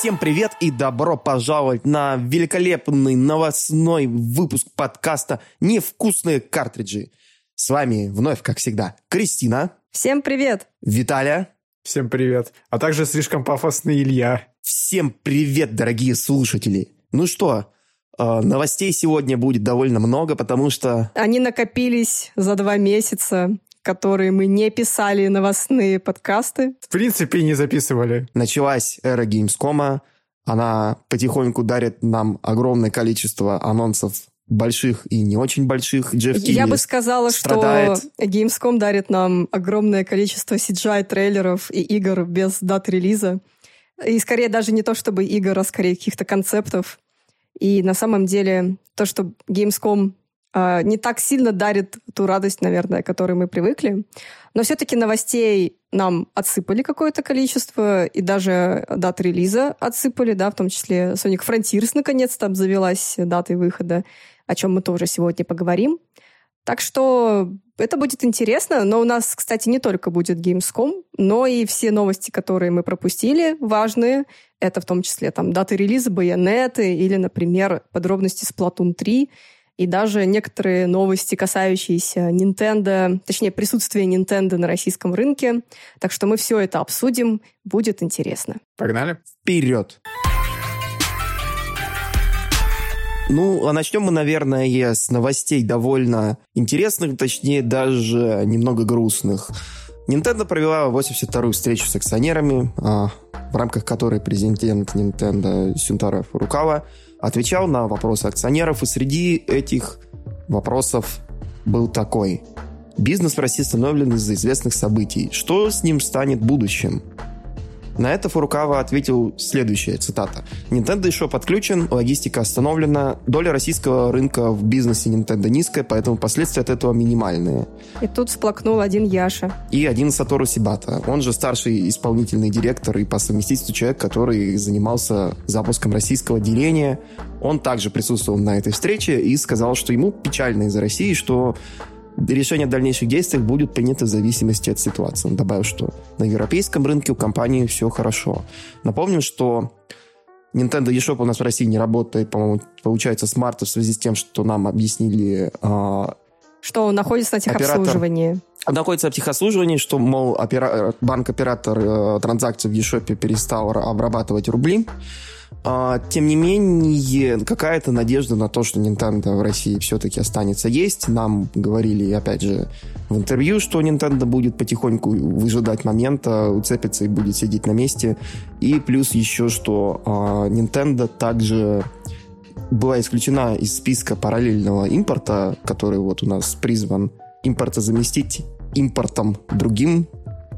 Всем привет и добро пожаловать на великолепный новостной выпуск подкаста «Невкусные картриджи». С вами вновь, как всегда, Кристина. Всем привет. Виталя. Всем привет. А также слишком пафосный Илья. Всем привет, дорогие слушатели. Ну что, э, новостей сегодня будет довольно много, потому что... Они накопились за два месяца которые мы не писали новостные подкасты. В принципе, не записывали. Началась эра Gamescom. Она потихоньку дарит нам огромное количество анонсов больших и не очень больших. Джефф Я бы сказала, страдает. что Gamescom дарит нам огромное количество CGI-трейлеров и игр без дат релиза. И скорее даже не то чтобы игр, а скорее каких-то концептов. И на самом деле то, что Gamescom не так сильно дарит ту радость, наверное, к которой мы привыкли. Но все-таки новостей нам отсыпали какое-то количество, и даже дат релиза отсыпали, да, в том числе Sonic Frontiers наконец-то обзавелась датой выхода, о чем мы тоже сегодня поговорим. Так что это будет интересно, но у нас, кстати, не только будет Gamescom, но и все новости, которые мы пропустили, важные. Это в том числе там даты релиза, байонеты или, например, подробности Splatoon 3 и даже некоторые новости, касающиеся Nintendo, точнее, присутствия Nintendo на российском рынке. Так что мы все это обсудим, будет интересно. Погнали? Вперед! Ну, а начнем мы, наверное, с новостей довольно интересных, точнее, даже немного грустных. Nintendo провела 82-ю встречу с акционерами, а, в рамках которой президент Nintendo Сюнтара Фурукава отвечал на вопросы акционеров, и среди этих вопросов был такой. Бизнес в России остановлен из-за известных событий. Что с ним станет в будущем? На это Фурукава ответил следующее, цитата. Nintendo еще подключен, логистика остановлена, доля российского рынка в бизнесе Nintendo низкая, поэтому последствия от этого минимальные. И тут сплакнул один Яша. И один Сатору Сибата. Он же старший исполнительный директор и по совместительству человек, который занимался запуском российского деления. Он также присутствовал на этой встрече и сказал, что ему печально из-за России, что решение о дальнейших действиях будет принято в зависимости от ситуации. Он добавил, что на европейском рынке у компании все хорошо. Напомню, что Nintendo eShop у нас в России не работает, по-моему, получается, с марта в связи с тем, что нам объяснили... А, что он находится на техобслуживании. Оператор, он находится в техобслуживании, что, мол, опера... банк-оператор э, транзакций в eShop перестал обрабатывать рубли. А, тем не менее, какая-то надежда на то, что Nintendo в России все-таки останется есть. Нам говорили, опять же, в интервью, что Nintendo будет потихоньку выжидать момента, уцепится и будет сидеть на месте. И плюс еще, что а, Nintendo также была исключена из списка параллельного импорта, который вот у нас призван импорта заместить импортом другим,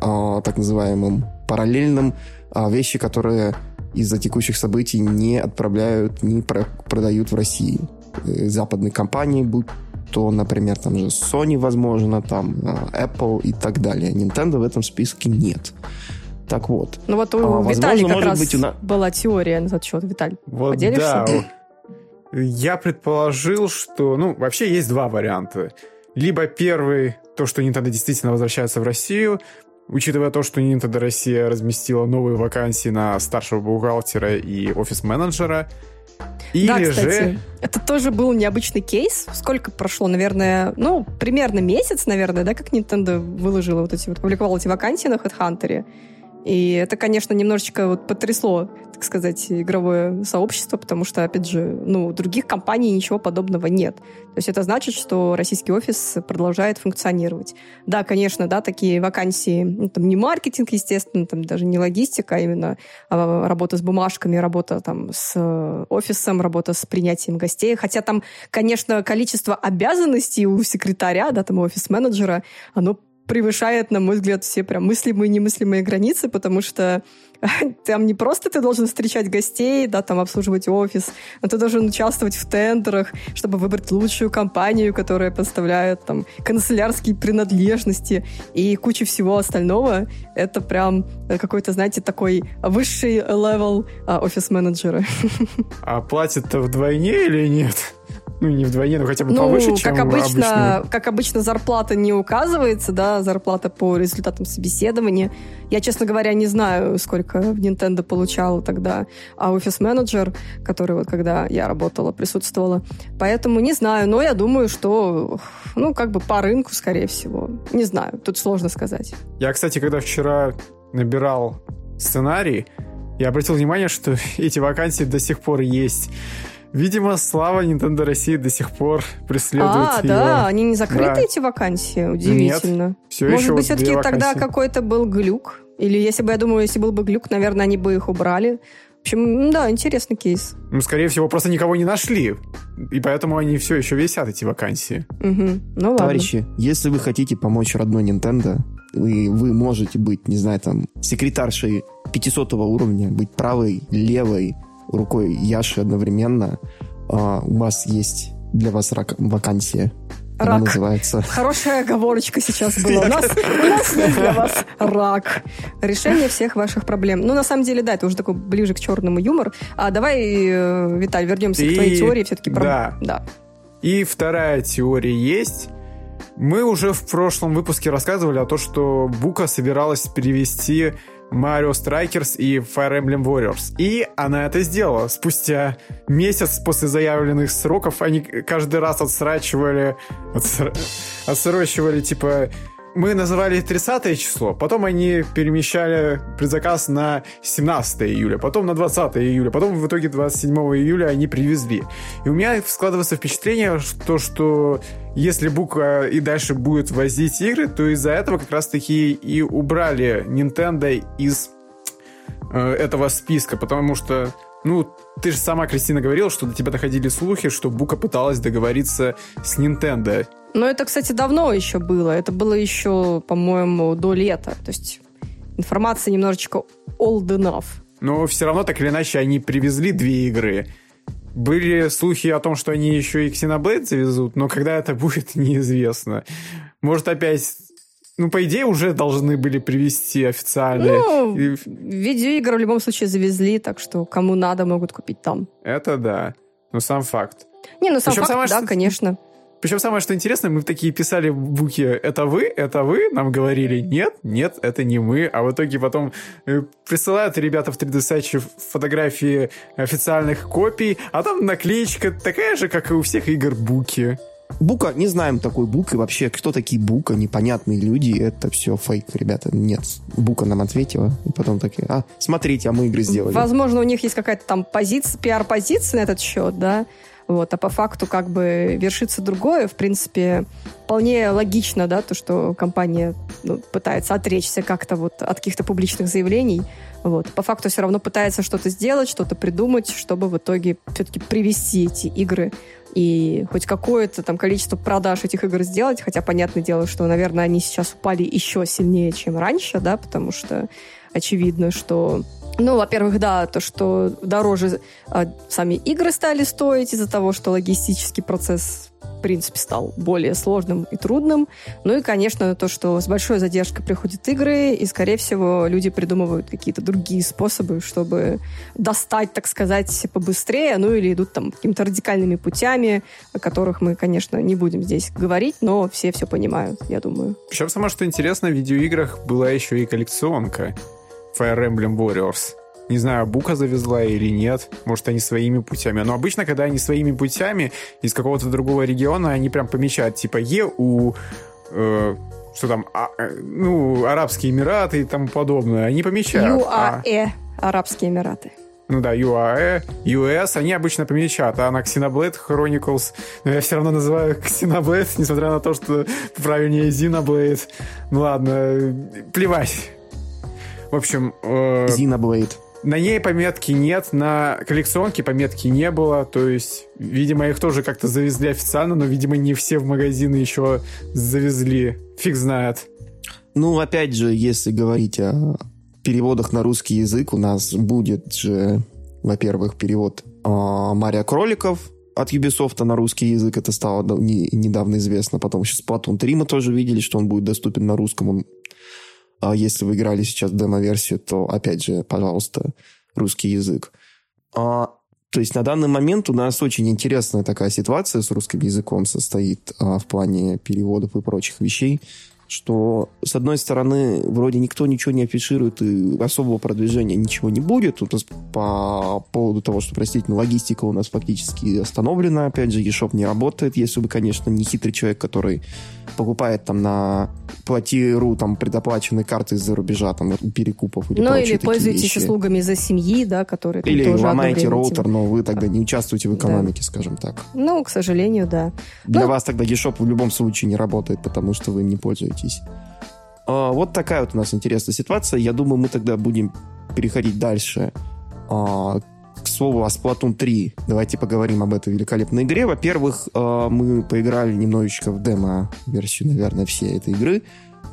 а, так называемым параллельным, вещи, которые из-за текущих событий не отправляют, не продают в России. Э, западные компании, будь то, например, там же Sony, возможно, там э, Apple и так далее. Nintendo в этом списке нет. Так вот. Ну вот у а, Виталия как раз быть, у нас... была теория на этот счет. Виталь, вот поделишься? Да. Я предположил, что... Ну, вообще есть два варианта. Либо первый, то, что Nintendo действительно возвращается в Россию, Учитывая то, что Nintendo Россия разместила новые вакансии на старшего бухгалтера и офис-менеджера, или да, кстати, же... это тоже был необычный кейс. Сколько прошло, наверное, ну, примерно месяц, наверное, да, как Nintendo выложила вот эти, вот, публиковала эти вакансии на HeadHunter. И это, конечно, немножечко вот потрясло, так сказать, игровое сообщество, потому что, опять же, ну, у других компаний ничего подобного нет. То есть это значит, что российский офис продолжает функционировать. Да, конечно, да, такие вакансии, ну, там не маркетинг, естественно, там даже не логистика, а именно а, работа с бумажками, работа там с офисом, работа с принятием гостей. Хотя там, конечно, количество обязанностей у секретаря, да, там офис-менеджера, оно превышает, на мой взгляд, все прям мыслимые и немыслимые границы, потому что там не просто ты должен встречать гостей, да, там обслуживать офис, но ты должен участвовать в тендерах, чтобы выбрать лучшую компанию, которая поставляет там канцелярские принадлежности и куча всего остального. Это прям какой-то, знаете, такой высший level а, офис-менеджера. А платят-то вдвойне или нет? Ну, не вдвойне, но хотя бы ну, повыше, как чем обычно, обычную. Как обычно, зарплата не указывается, да, зарплата по результатам собеседования. Я, честно говоря, не знаю, сколько в Nintendo получал тогда а офис-менеджер, который вот когда я работала, присутствовала. Поэтому не знаю, но я думаю, что, ну, как бы по рынку, скорее всего. Не знаю, тут сложно сказать. Я, кстати, когда вчера набирал сценарий, я обратил внимание, что эти вакансии до сих пор есть. Видимо, слава Nintendo России до сих пор преследует А, ее. да, они не закрыты, Да. эти вакансии? Удивительно. Нет, все Может еще быть, вот все-таки тогда какой-то был глюк? Или если бы, я думаю, если был бы глюк, наверное, они бы их убрали. В общем, да, интересный кейс. Ну, скорее всего, просто никого не нашли. И поэтому они все еще висят, эти вакансии. Мгм. Ну ладно. Товарищи, если вы хотите помочь родной Nintendo, и вы можете быть, не знаю, там, секретаршей 500 уровня, быть правой, левой рукой Яши одновременно, а, у вас есть для вас рак- вакансия. Она Рак. называется... Хорошая оговорочка сейчас была. У нас, у нас есть для вас рак. Решение всех ваших проблем. Ну, на самом деле, да, это уже такой ближе к черному юмор. А давай, э, Виталь, вернемся к И- твоей теории все-таки про... да. да. И вторая теория есть. Мы уже в прошлом выпуске рассказывали о том, что Бука собиралась перевести Mario Strikers и Fire Emblem Warriors. И она это сделала. Спустя месяц после заявленных сроков они каждый раз отсрачивали, отсра- отсрочивали, типа, мы называли 30 число, потом они перемещали предзаказ на 17 июля, потом на 20 июля, потом в итоге 27 июля они привезли. И у меня складывается впечатление, что, что если Бука и дальше будет возить игры, то из-за этого как раз-таки и убрали Nintendo из э, этого списка, потому что, ну, ты же сама, Кристина, говорила, что до тебя доходили слухи, что Бука пыталась договориться с Nintendo. Но это, кстати, давно еще было. Это было еще, по-моему, до лета. То есть информация немножечко old enough. Но все равно, так или иначе, они привезли две игры. Были слухи о том, что они еще и Xenoblade завезут, но когда это будет, неизвестно. Может, опять... Ну, по идее, уже должны были привезти официально. Ну, И видеоигры в любом случае завезли, так что кому надо, могут купить там. Это да. Но сам факт. Не, ну сам Причем факт, самое, да, что- конечно. Причем самое, что интересно, мы такие писали в буке «Это вы? Это вы?» Нам говорили «Нет, нет, это не мы». А в итоге потом э, присылают ребята в 3D-саче фотографии официальных копий, а там наклеечка такая же, как и у всех игр буки. Бука, не знаем такой Бук, и вообще, кто такие Бука, непонятные люди, это все фейк, ребята, нет. Бука нам ответила, и потом такие, а, смотрите, а мы игры сделали. Возможно, у них есть какая-то там позиция, пиар-позиция на этот счет, да, вот, а по факту как бы вершится другое, в принципе, вполне логично, да, то, что компания ну, пытается отречься как-то вот от каких-то публичных заявлений, вот, по факту все равно пытается что-то сделать, что-то придумать, чтобы в итоге все-таки привести эти игры и хоть какое-то там количество продаж этих игр сделать, хотя понятное дело, что, наверное, они сейчас упали еще сильнее, чем раньше, да, потому что очевидно, что ну, во-первых, да, то, что дороже а, сами игры стали стоить из-за того, что логистический процесс, в принципе, стал более сложным и трудным. Ну и, конечно, то, что с большой задержкой приходят игры, и, скорее всего, люди придумывают какие-то другие способы, чтобы достать, так сказать, побыстрее, ну или идут там какими-то радикальными путями, о которых мы, конечно, не будем здесь говорить, но все все понимают, я думаю. Причем самое, что интересно, в видеоиграх была еще и коллекционка Fire Emblem Warriors. Не знаю, Бука завезла или нет. Может, они своими путями. Но обычно, когда они своими путями из какого-то другого региона, они прям помечают, типа, ЕУ, э, что там, а, э, ну, Арабские Эмираты и тому подобное. Они помечают. А, ЮАЭ, Арабские Эмираты. ну да, ЮАЭ, US, они обычно помечают, а на Xenoblade Chronicles, но я все равно называю Xenoblade, несмотря на то, что правильнее Xenoblade. Ну ладно, плевать. В общем, э, Xenoblade. на ней пометки нет, на коллекционке пометки не было, то есть, видимо, их тоже как-то завезли официально, но, видимо, не все в магазины еще завезли. Фиг знает. Ну, опять же, если говорить о переводах на русский язык, у нас будет же, во-первых, перевод а, Мария Кроликов от Ubisoft на русский язык. Это стало не- недавно известно. Потом сейчас Splatoon 3 мы тоже видели, что он будет доступен на русском. Он, а если вы играли сейчас демо-версию, то, опять же, пожалуйста, русский язык. А, То есть на данный момент у нас очень интересная такая ситуация с русским языком состоит а, в плане переводов и прочих вещей что, с одной стороны, вроде никто ничего не афиширует, и особого продвижения ничего не будет. У нас по поводу того, что, простите, логистика у нас фактически остановлена. Опять же, eShop не работает, если бы, конечно, не хитрый человек, который покупает там на плати.ру там предоплаченные карты из-за рубежа, там, перекупов или Ну, или пользуетесь услугами за семьи, да, которые Или тоже ломаете роутер, но вы тогда не участвуете в экономике, да. скажем так. Ну, к сожалению, да. Для ну, вас тогда eShop в любом случае не работает, потому что вы не пользуетесь. А, вот такая вот у нас интересная ситуация. Я думаю, мы тогда будем переходить дальше а, к слову о Splatoon 3. Давайте поговорим об этой великолепной игре. Во-первых, а, мы поиграли немножечко в демо-версию, наверное, всей этой игры.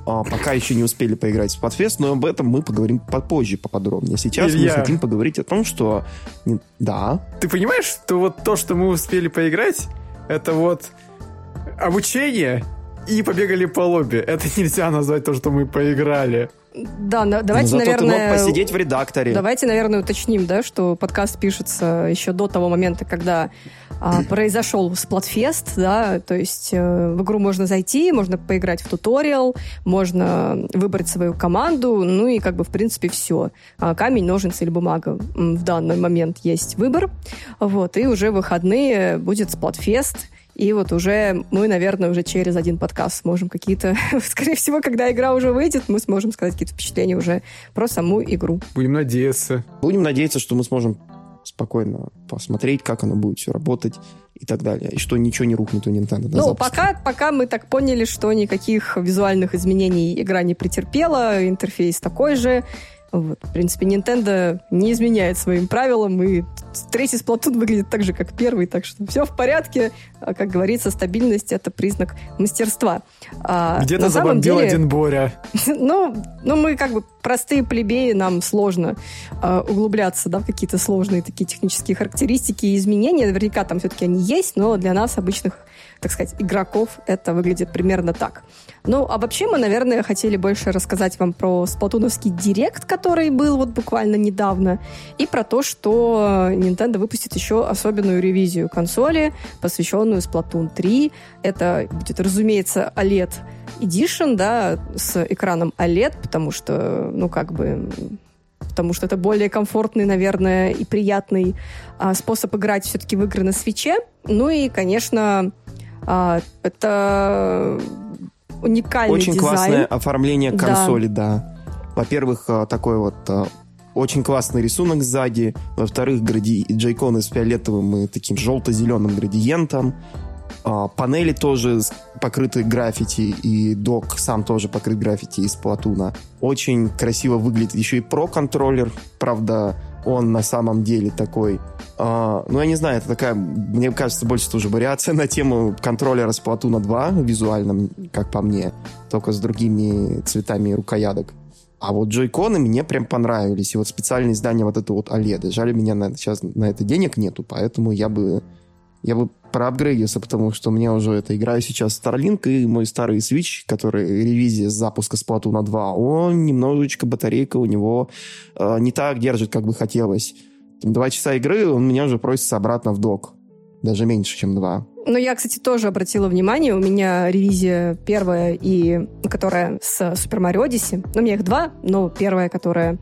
Пока еще не успели поиграть в Splatfest, но об этом мы поговорим попозже поподробнее. Сейчас Илья. мы хотим поговорить о том, что... Да. Ты понимаешь, что вот то, что мы успели поиграть, это вот обучение и побегали по лобби. Это нельзя назвать то, что мы поиграли. Да, на, давайте, ну, наверное... Ты мог посидеть в редакторе. Давайте, наверное, уточним, да, что подкаст пишется еще до того момента, когда а, произошел сплатфест, да, то есть э, в игру можно зайти, можно поиграть в туториал, можно выбрать свою команду, ну и как бы, в принципе, все. А, камень, ножницы или бумага. В данный момент есть выбор, вот, и уже в выходные будет сплатфест, и вот уже мы, наверное, уже через один подкаст сможем какие-то... Скорее всего, когда игра уже выйдет, мы сможем сказать какие-то впечатления уже про саму игру. Будем надеяться. Будем надеяться, что мы сможем спокойно посмотреть, как оно будет все работать и так далее. И что ничего не рухнет у Nintendo Ну, пока, пока мы так поняли, что никаких визуальных изменений игра не претерпела, интерфейс такой же, вот. В принципе, Nintendo не изменяет своим правилам, и третий Splatoon выглядит так же, как первый, так что все в порядке. А, как говорится, стабильность — это признак мастерства. А, Где-то забомбил деле, один Боря. Ну, ну, мы как бы простые плебеи, нам сложно а, углубляться да, в какие-то сложные такие технические характеристики и изменения. Наверняка там все-таки они есть, но для нас, обычных, так сказать, игроков, это выглядит примерно так. Ну, а вообще мы, наверное, хотели больше рассказать вам про сплатуновский директ, который был вот буквально недавно, и про то, что Nintendo выпустит еще особенную ревизию консоли, посвященную Splatoon 3. Это будет, разумеется, OLED Edition, да, с экраном OLED, потому что, ну, как бы потому что это более комфортный, наверное, и приятный а, способ играть все-таки в игры на свече. Ну и, конечно, а, это уникальный Очень дизайн. классное оформление консоли, да. да. Во-первых, э, такой вот э, очень классный рисунок сзади. Во-вторых, гради... джейконы с фиолетовым и таким желто-зеленым градиентом. А, панели тоже покрыты граффити, и док сам тоже покрыт граффити из Платуна. Очень красиво выглядит еще и про-контроллер. Правда, он на самом деле такой... Э, ну, я не знаю, это такая, мне кажется, больше тоже вариация на тему контроллера с Платуна 2 визуально, как по мне, только с другими цветами рукоядок. А вот джойконы мне прям понравились. И вот специальное издание вот это вот OLED. Жаль, у меня на, сейчас на это денег нету, поэтому я бы я бы проапгрейдился, потому что мне уже это играю сейчас Starlink и мой старый Switch, который ревизия с запуска Splatoon 2, он немножечко батарейка у него э, не так держит, как бы хотелось. Два часа игры, он меня уже просится обратно в док. Даже меньше, чем два. Ну, я, кстати, тоже обратила внимание. У меня ревизия первая, и которая с Super Mario Odyssey. Ну, у меня их два, но первая, которая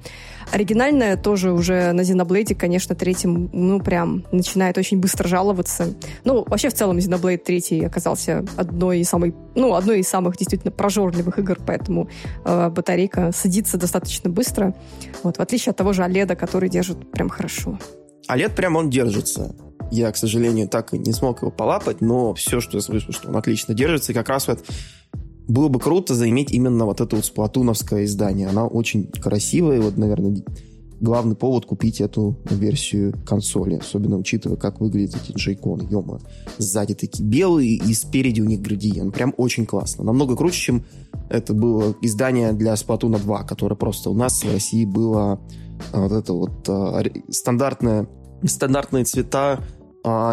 оригинальная, тоже уже на Xenoblade, конечно, третьем, ну, прям начинает очень быстро жаловаться. Ну, вообще, в целом, Xenoblade 3 оказался одной из самой, ну, одной из самых действительно прожорливых игр, поэтому э, батарейка садится достаточно быстро. Вот, в отличие от того же OLED, который держит прям хорошо. OLED прям он держится. Я, к сожалению, так и не смог его полапать, но все, что я слышу, что он отлично держится, и как раз вот было бы круто заиметь именно вот это вот сплатуновское издание. Она очень красивая, и вот, наверное, главный повод купить эту версию консоли, особенно учитывая, как выглядят эти джейконы. Ема, сзади такие белые, и спереди у них градиент. Прям очень классно. Намного круче, чем это было издание для Splatoon 2, которое просто у нас в России было а, вот это вот а, стандартное, стандартные цвета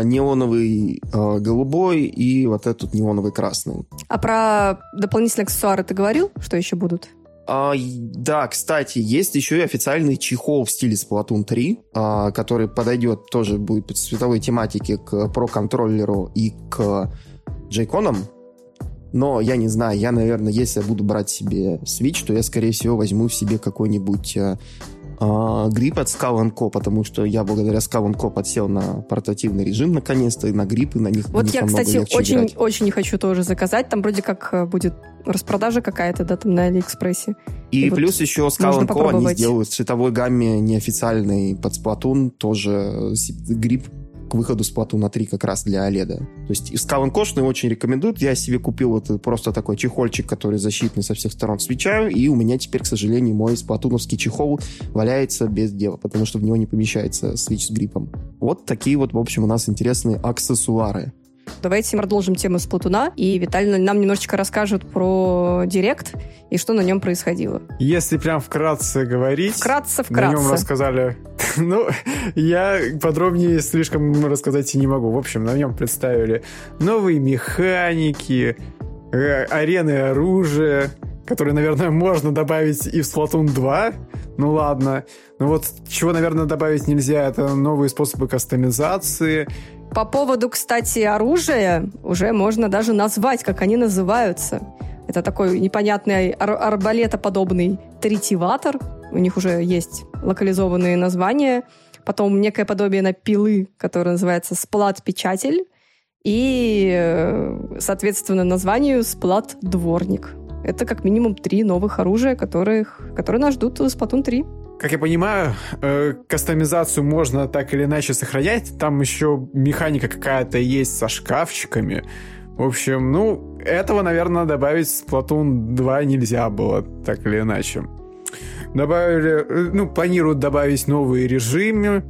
неоновый а, голубой и вот этот неоновый красный. А про дополнительные аксессуары ты говорил, что еще будут? А, да, кстати, есть еще и официальный чехол в стиле Splatoon 3, а, который подойдет тоже будет по цветовой тематике к Pro контроллеру и к джейконам. Но я не знаю, я, наверное, если я буду брать себе Switch, то я, скорее всего, возьму себе какой-нибудь а, грипп от Skull Co, потому что я благодаря Skull Co подсел на портативный режим наконец-то, и на гриппы, на них Вот на них я, кстати, очень, играть. очень хочу тоже заказать. Там вроде как э, будет распродажа какая-то, да, там на Алиэкспрессе. И, и плюс вот еще Skull Co они сделают в цветовой гамме неофициальный под Splatoon тоже грипп к выходу Splatoon 3 как раз для OLED. То есть Skull Кошный очень рекомендуют. Я себе купил вот просто такой чехольчик, который защитный со всех сторон свечаю, и у меня теперь, к сожалению, мой сплатуновский чехол валяется без дела, потому что в него не помещается свич с гриппом. Вот такие вот, в общем, у нас интересные аксессуары. Давайте продолжим тему с Платуна, и Виталий нам немножечко расскажет про Директ и что на нем происходило. Если прям вкратце говорить... Вкратце, вкратце. На нем рассказали... Ну, я подробнее слишком рассказать и не могу. В общем, на нем представили новые механики, э, арены оружия, которые, наверное, можно добавить и в Splatoon 2. Ну ладно. Ну вот чего, наверное, добавить нельзя, это новые способы кастомизации, по поводу, кстати, оружия уже можно даже назвать, как они называются. Это такой непонятный ар- арбалетоподобный третиватор. У них уже есть локализованные названия. Потом некое подобие на пилы, которое называется сплат-печатель. И, э, соответственно, названию сплат-дворник. Это как минимум три новых оружия, которых, которые нас ждут в Splatoon 3. Как я понимаю, э, кастомизацию можно так или иначе сохранять. Там еще механика какая-то есть со шкафчиками. В общем, ну, этого, наверное, добавить в Splatoon 2 нельзя было, так или иначе. Добавили, э, ну, планируют добавить новые режимы.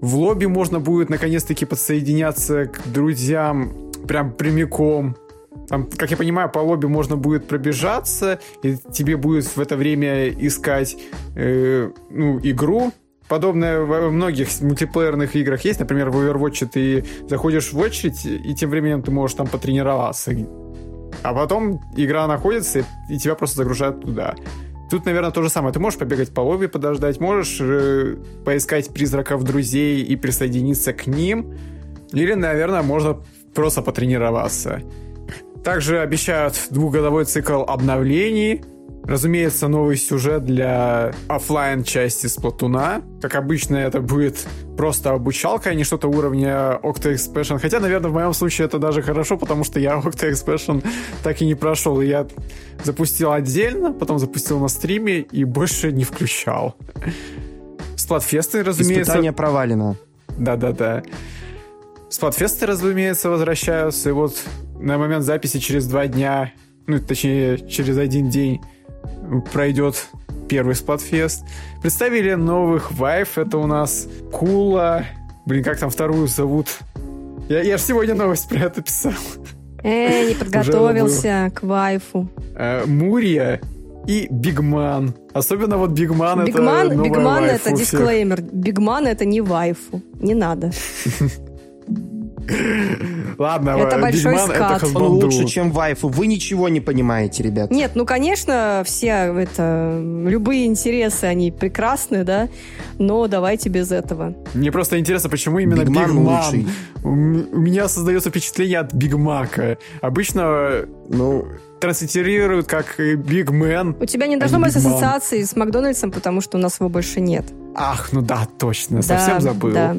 В лобби можно будет наконец-таки подсоединяться к друзьям прям прямиком. Там, как я понимаю, по лобби можно будет пробежаться, и тебе будет в это время искать э, ну, игру. Подобное во многих мультиплеерных играх есть. Например, в Overwatch ты заходишь в очередь, и тем временем ты можешь там потренироваться. А потом игра находится, и тебя просто загружают туда. Тут, наверное, то же самое. Ты можешь побегать по лобби, подождать, можешь э, поискать призраков друзей и присоединиться к ним. Или, наверное, можно просто потренироваться. Также обещают двухгодовой цикл обновлений. Разумеется, новый сюжет для офлайн части Сплатуна. Как обычно, это будет просто обучалка, а не что-то уровня Octa Expansion. Хотя, наверное, в моем случае это даже хорошо, потому что я Octa Expansion так и не прошел. Я запустил отдельно, потом запустил на стриме и больше не включал. Сплатфесты, разумеется... Испытание провалено. Да-да-да. Сплатфесты, разумеется, возвращаются. И вот на момент записи через два дня, ну, точнее, через один день пройдет первый Splatfest. Представили новых вайф. Это у нас Кула. Блин, как там вторую зовут? Я, я же сегодня новость про это писал. Э, не подготовился к вайфу. Э, Мурия и Бигман. Особенно вот Бигман это Бигман это дисклеймер. Бигман это не вайфу. Не надо. Ладно, это большой Бигман, скат. Это Он лучше, чем вайфу. Вы ничего не понимаете, ребят. Нет, ну, конечно, все это... Любые интересы, они прекрасны, да? Но давайте без этого. Мне просто интересно, почему именно Бигман, лучший. У меня создается впечатление от Бигмака. Обычно, ну, транслитерируют как Бигмен. У тебя не должно быть ассоциации с Макдональдсом, потому что у нас его больше нет. Ах, ну да, точно, да, совсем забыл. Да.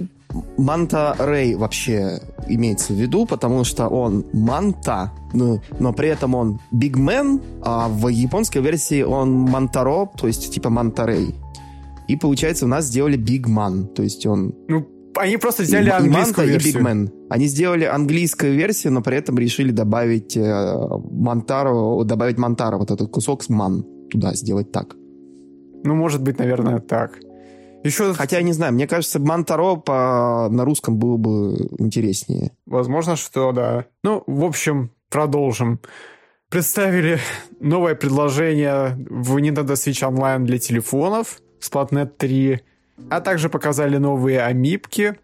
Manta Ray вообще имеется в виду, потому что он Манта, ну, но при этом он Бигмен, а в японской версии он Мантаро, то есть типа Manta Ray. И получается у нас сделали Бигман, то есть он... Ну, они просто сделали и, английскую и версию. И Бигмен. Они сделали английскую версию, но при этом решили добавить э, Мантаро, добавить Мантаро, вот этот кусок с Ман туда сделать так. Ну, может быть, наверное, так. Еще... Хотя, не знаю, мне кажется, Мантаро по... на русском было бы интереснее. Возможно, что да. Ну, в общем, продолжим. Представили новое предложение в Nintendo Switch Online для телефонов, Splatnet 3, а также показали новые амипки,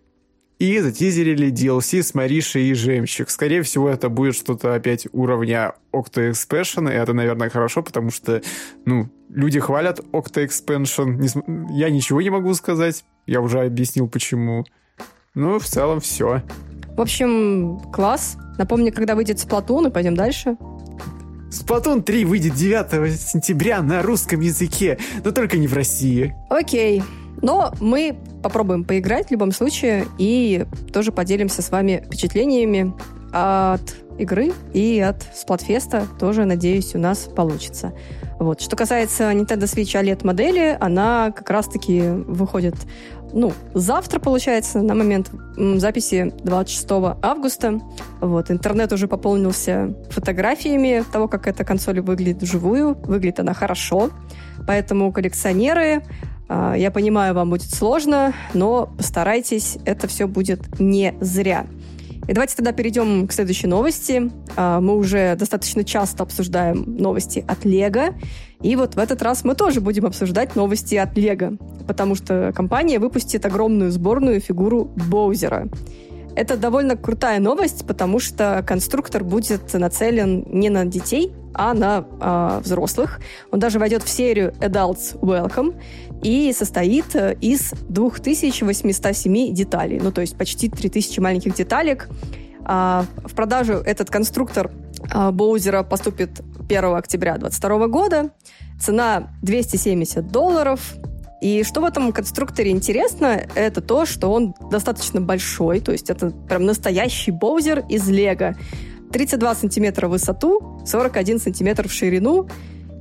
И затизерили DLC с Маришей и Жемчуг. Скорее всего, это будет что-то опять уровня Octo Expansion, и это, наверное, хорошо, потому что, ну, люди хвалят Octo Expansion. Я ничего не могу сказать, я уже объяснил, почему. Ну, в целом, все. В общем, класс. Напомню, когда выйдет Сплатун, и пойдем дальше. Сплатун 3 выйдет 9 сентября на русском языке, но только не в России. Окей. Но мы попробуем поиграть в любом случае и тоже поделимся с вами впечатлениями от игры и от Сплатфеста тоже, надеюсь, у нас получится. Вот. Что касается Nintendo Switch OLED модели, она как раз-таки выходит ну, завтра, получается, на момент записи 26 августа. Вот, интернет уже пополнился фотографиями того, как эта консоль выглядит вживую. Выглядит она хорошо. Поэтому коллекционеры, я понимаю, вам будет сложно, но постарайтесь, это все будет не зря. И давайте тогда перейдем к следующей новости. А, мы уже достаточно часто обсуждаем новости от Лего. И вот в этот раз мы тоже будем обсуждать новости от Лего, потому что компания выпустит огромную сборную фигуру Боузера. Это довольно крутая новость, потому что конструктор будет нацелен не на детей, а на э, взрослых. Он даже войдет в серию Adults Welcome и состоит э, из 2807 деталей, ну то есть почти 3000 маленьких деталек. А, в продажу этот конструктор а, Боузера поступит 1 октября 2022 года. Цена 270 долларов. И что в этом конструкторе интересно, это то, что он достаточно большой, то есть это прям настоящий боузер из Лего. 32 сантиметра в высоту, 41 сантиметр в ширину,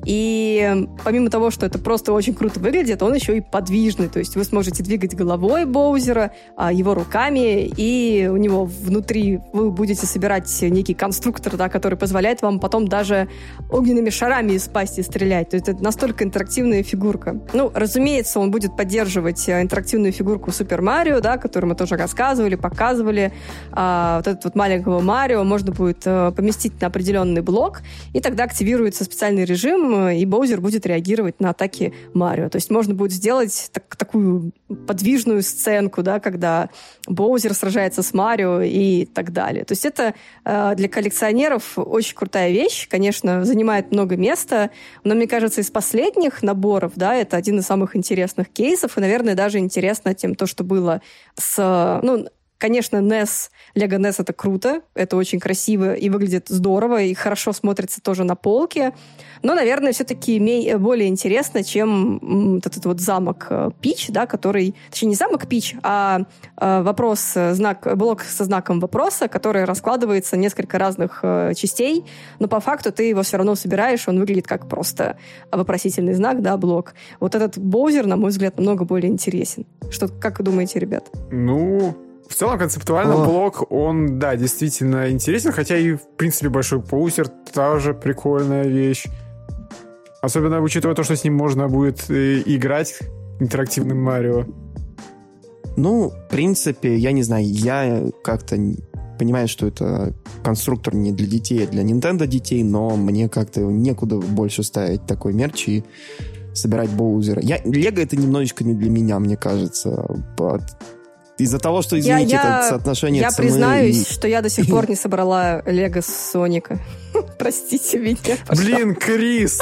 и помимо того, что это просто очень круто выглядит, он еще и подвижный. То есть вы сможете двигать головой Боузера, а, его руками, и у него внутри вы будете собирать некий конструктор, да, который позволяет вам потом даже огненными шарами из пасти стрелять. То есть это настолько интерактивная фигурка. Ну, разумеется, он будет поддерживать э, интерактивную фигурку Супер Марио, да, которую мы тоже рассказывали, показывали. А, вот этот вот маленького Марио можно будет а, поместить на определенный блок, и тогда активируется специальный режим, и Боузер будет реагировать на атаки Марио. То есть можно будет сделать так, такую подвижную сценку, да, когда Боузер сражается с Марио и так далее. То есть это э, для коллекционеров очень крутая вещь, конечно, занимает много места, но мне кажется, из последних наборов, да, это один из самых интересных кейсов, и, наверное, даже интересно тем, то, что было с, ну, Конечно, NES, Lego NES это круто, это очень красиво и выглядит здорово, и хорошо смотрится тоже на полке. Но, наверное, все-таки более интересно, чем этот вот замок э, Пич, да, который... Точнее, не замок Пич, а э, вопрос, э, знак, блок со знаком вопроса, который раскладывается несколько разных частей, но по факту ты его все равно собираешь, он выглядит как просто вопросительный знак, да, блок. Вот этот Боузер, на мой взгляд, намного более интересен. Что, как вы думаете, ребят? Ну, в целом, концептуально О. блок, он, да, действительно интересен, хотя и, в принципе, большой паузер тоже прикольная вещь. Особенно учитывая то, что с ним можно будет э, играть интерактивным Марио. Ну, в принципе, я не знаю, я как-то понимаю, что это конструктор не для детей, а для Nintendo детей, но мне как-то некуда больше ставить такой мерч и собирать Боузера. Я, Лего это немножечко не для меня, мне кажется. Из-за того, что, извините, я, это соотношение Я цены признаюсь, и... что я до сих пор не собрала Лего Соника. Простите меня, пожалуйста. Блин, Крис!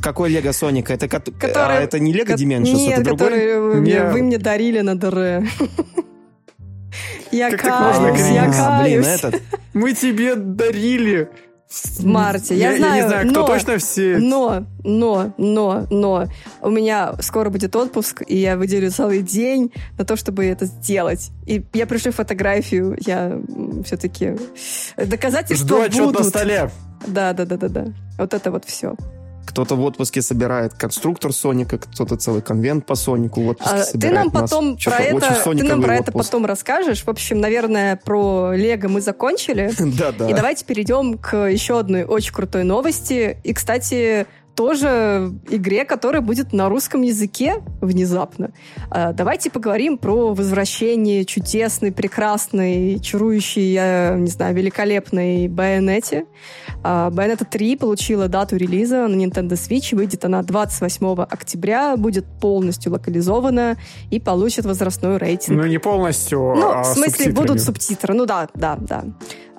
Какой Лего Соник? Это, который, а, это не Лего Dimensions, Нет, это другой? который Нет. вы мне дарили на ДР. Я каюсь, я каюсь. Блин, этот. Мы тебе дарили в марте. Я, я знаю, я не знаю, кто но, точно все. Но, но, но, но у меня скоро будет отпуск, и я выделю целый день на то, чтобы это сделать. И я пришлю фотографию, я все-таки доказательства Жду будут. на столе. Да, да, да, да, да. Вот это вот все. Кто-то в отпуске собирает конструктор Соника, кто-то целый конвент по Сонику в отпуске а, собирает. Ты нам потом про это, ты нам про это потом расскажешь. В общем, наверное, про Лего мы закончили. Да, да. И давайте перейдем к еще одной очень крутой новости. И, кстати, тоже игре, которая будет на русском языке внезапно. А, давайте поговорим про возвращение чудесной, прекрасной, чарующей, я не знаю, великолепной Байонете. Bayonetta 3 получила дату релиза на Nintendo Switch. Выйдет она 28 октября, будет полностью локализована и получит возрастной рейтинг. Ну, не полностью, ну, а в смысле, будут субтитры. Ну да, да, да.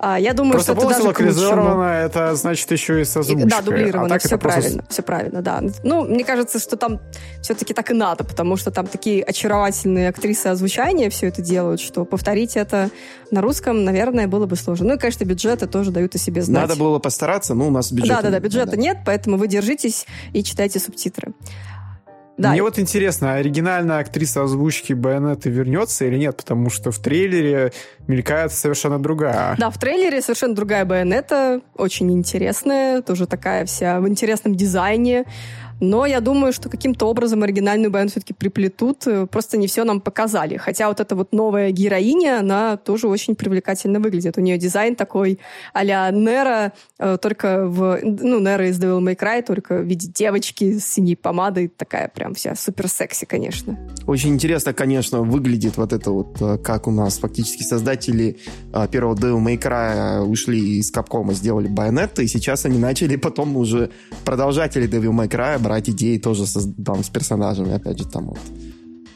А, я думаю, Просто что это даже локализовано, это значит еще и с озвучкой. Да, дублировано, а все правильно, просто... все правильно, да. Ну, мне кажется, что там все-таки так и надо, потому что там такие очаровательные актрисы озвучания все это делают, что повторить это на русском, наверное, было бы сложно. Ну и, конечно, бюджеты тоже дают о себе знать. Надо было постараться, но у нас бюджета Да, да, да, бюджета да. нет, поэтому вы держитесь и читайте субтитры. Да. Мне вот интересно, оригинальная актриса озвучки Байонеты вернется или нет? Потому что в трейлере мелькает совершенно другая. Да, в трейлере совершенно другая Байонета, очень интересная, тоже такая вся в интересном дизайне. Но я думаю, что каким-то образом оригинальную Бен все-таки приплетут. Э, просто не все нам показали. Хотя вот эта вот новая героиня, она тоже очень привлекательно выглядит. У нее дизайн такой а-ля Нера, э, только в... Ну, Нера из Devil May Cry, только в виде девочки с синей помадой. Такая прям вся супер секси, конечно. Очень интересно, конечно, выглядит вот это вот, э, как у нас фактически создатели первого Devil May Cry ушли из и сделали Байонетта, и сейчас они начали потом уже продолжатели Devil May Cry брать идеи тоже со, там, с персонажами, опять же, там вот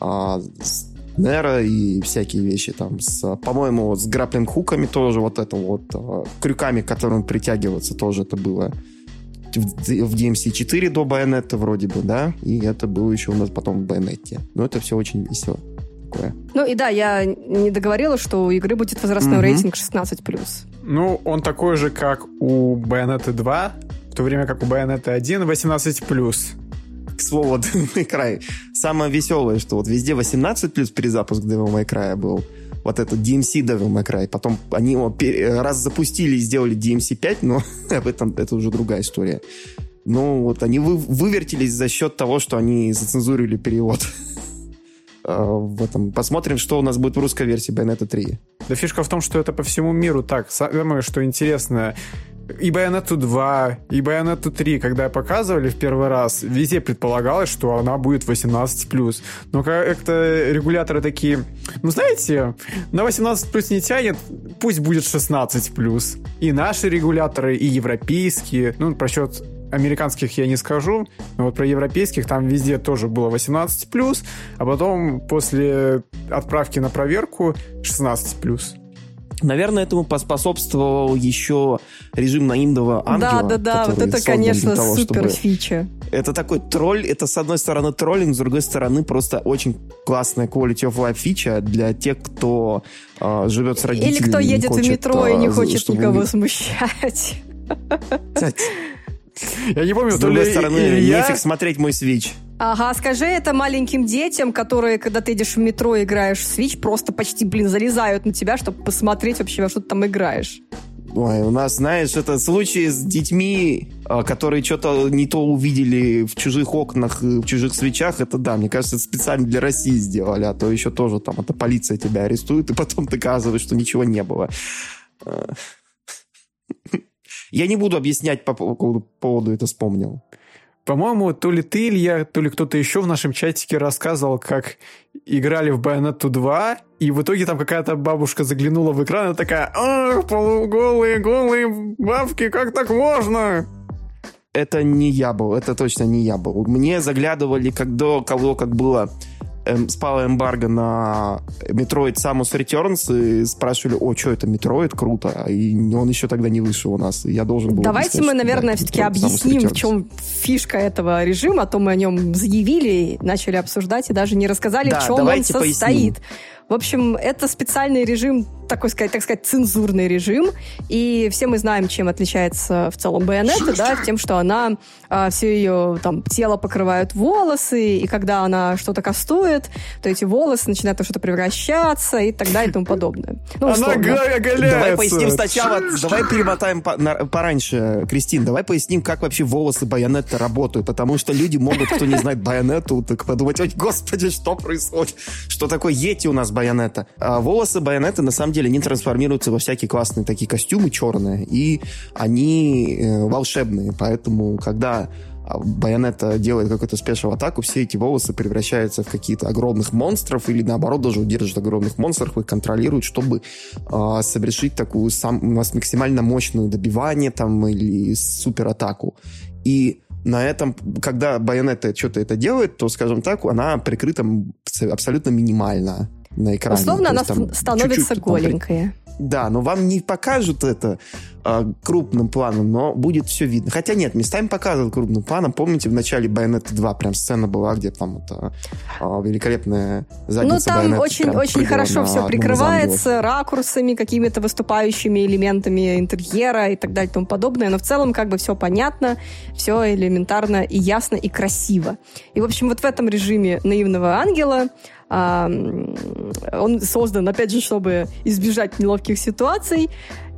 а, с Нера и всякие вещи там, с, по-моему, вот с граплинг-хуками тоже вот это вот, а, крюками, к которым притягиваться тоже это было в, в DMC 4 до Байонетта вроде бы, да, и это было еще у нас потом в Байонетте. Но это все очень весело. Такое. Ну и да, я не договорила, что у игры будет возрастной mm-hmm. рейтинг 16+. Ну, он такой же, как у Bayonetta 2, в то время как у Bayonetta 1 18+. К слову, Devil May Cry. Самое веселое, что вот везде 18 плюс перезапуск Devil May Cry был. Вот этот DMC Devil May Cry. Потом они его раз запустили и сделали DMC 5, но об этом это уже другая история. Ну, вот они вы, вывертились за счет того, что они зацензурили перевод. А, в этом. Посмотрим, что у нас будет в русской версии Bayonetta 3. Да фишка в том, что это по всему миру так. Самое, что интересно, и Bayonetta 2, и Bayonetta 3, когда показывали в первый раз, везде предполагалось, что она будет 18+. Но как-то регуляторы такие, ну знаете, на 18+, не тянет, пусть будет 16+. И наши регуляторы, и европейские, ну, про счет американских я не скажу, но вот про европейских там везде тоже было 18+, а потом после отправки на проверку 16+. Наверное, этому поспособствовал еще режим наимного ангела. Да, да, да, вот это, конечно, того, супер фича. Это такой тролль, это с одной стороны троллинг, с другой стороны просто очень классная quality of life фича для тех, кто э, живет с родителями. Или кто едет хочет, в метро и не хочет чтобы... никого смущать. Я не помню, с другой стороны, нефиг смотреть мой свич. Ага, скажи это маленьким детям, которые, когда ты идешь в метро и играешь в Switch, просто почти, блин, залезают на тебя, чтобы посмотреть вообще, во что ты там играешь. Ой, у нас, знаешь, это случаи с детьми, а, которые что-то не то увидели в чужих окнах, в чужих свечах, это да, мне кажется, это специально для России сделали, а то еще тоже там эта полиция тебя арестует, и потом доказывает, что ничего не было. Я не буду объяснять по поводу это вспомнил. По-моему, то ли ты, Илья, то ли кто-то еще в нашем чатике рассказывал, как играли в Bayonetta 2, и в итоге там какая-то бабушка заглянула в экран и такая «Ах, полуголые, голые бабки, как так можно?» Это не я был, это точно не я был. Мне заглядывали, когда кого как было эм, спала эмбарго на Metroid Samus Returns и спрашивали, о, что это Metroid, круто, и он еще тогда не вышел у нас, я должен был Давайте мы, наверное, да, все-таки объясним, в чем фишка этого режима, а то мы о нем заявили, начали обсуждать и даже не рассказали, да, в чем он состоит. Поясним. В общем, это специальный режим, такой сказать, так сказать, цензурный режим, и все мы знаем, чем отличается в целом байонета, да, тем, что она, а, все ее там тело покрывают волосы, и когда она что-то кастует, то эти волосы начинают что-то превращаться и так далее и тому подобное. Ну, она оголяется. Давай поясним сначала, давай перемотаем по, на, пораньше, Кристин, давай поясним, как вообще волосы байонета работают, потому что люди могут, кто не знает байонету, так подумать, ой, господи, что происходит? Что такое Йети у нас Байонета. А волосы Байонета на самом деле не трансформируются во всякие классные такие костюмы черные, и они э, волшебные. Поэтому, когда Байонета делает какую-то спешл атаку, все эти волосы превращаются в какие-то огромных монстров или наоборот даже удерживают огромных монстров и контролируют, чтобы э, совершить такую сам, максимально мощную добивание там или супер атаку. И на этом, когда Байонета что-то это делает, то, скажем так, она прикрыта абсолютно минимально на экране. Условно, она там, становится чуть -чуть, голенькая. Там, да, но вам не покажут это э, крупным планом, но будет все видно. Хотя нет, местами показывают крупным планом. Помните, в начале Байонета 2 прям сцена была, где там это э, великолепная задница Ну, там очень, очень хорошо все прикрывается ракурсами, какими-то выступающими элементами интерьера и так далее и тому подобное. Но в целом как бы все понятно, все элементарно и ясно и красиво. И, в общем, вот в этом режиме наивного ангела он создан, опять же, чтобы избежать неловких ситуаций.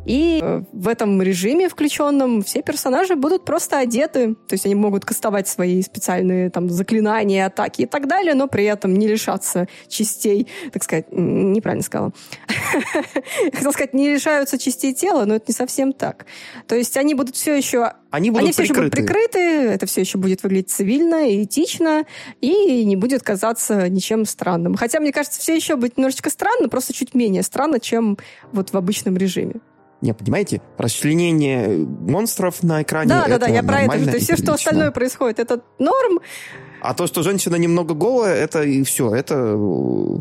И э, в этом режиме включенном все персонажи будут просто одеты. То есть они могут кастовать свои специальные там заклинания, атаки и так далее, но при этом не лишаться частей, так сказать, неправильно сказала. Хотел сказать, не лишаются частей тела, но это не совсем так. То есть они будут все еще... Они, будут они все прикрыты. еще будут прикрыты, это все еще будет выглядеть цивильно и этично, и не будет казаться ничем странным. Хотя, мне кажется, все еще будет немножечко странно, просто чуть менее странно, чем вот в обычном режиме. Не, понимаете, расчленение монстров на экране Да, да, да, я про это же. То есть все, что остальное происходит, это норм. А то, что женщина немного голая, это и все. Это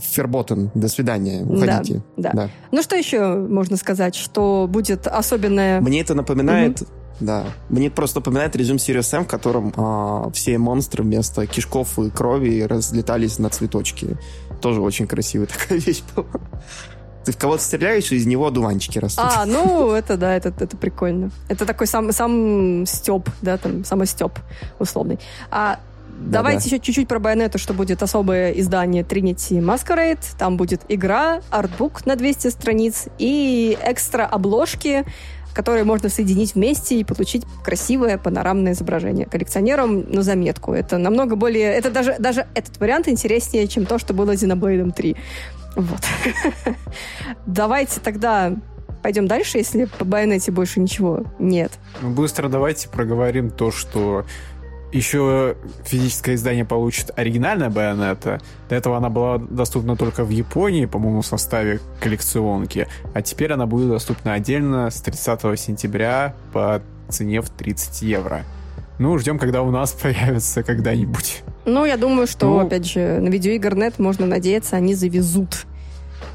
Ферботен. До свидания. Уходите. Да, да. да. Ну, что еще можно сказать, что будет особенное... Мне это напоминает... Угу. Да. Мне просто напоминает режим Serious M, в котором а, все монстры вместо кишков и крови разлетались на цветочки. Тоже очень красивая такая вещь была. Ты в кого-то стреляешь, и из него одуванчики растут. А, ну, это да, это, это прикольно. Это такой сам, сам степ, да, там, самостеп условный. А да, Давайте да. еще чуть-чуть про Байонету, что будет особое издание Trinity Masquerade. Там будет игра, артбук на 200 страниц и экстра обложки, которые можно соединить вместе и получить красивое панорамное изображение. Коллекционерам на заметку. Это намного более... Это даже, даже этот вариант интереснее, чем то, что было Xenoblade 3. Вот. Давайте тогда пойдем дальше, если по байонете больше ничего нет. Ну, быстро давайте проговорим то, что еще физическое издание получит оригинальная байонета. До этого она была доступна только в Японии, по-моему, в составе коллекционки. А теперь она будет доступна отдельно с 30 сентября по цене в 30 евро. Ну, ждем, когда у нас появится когда-нибудь. Ну, я думаю, что, ну, опять же, на видеоигрнет можно надеяться, они завезут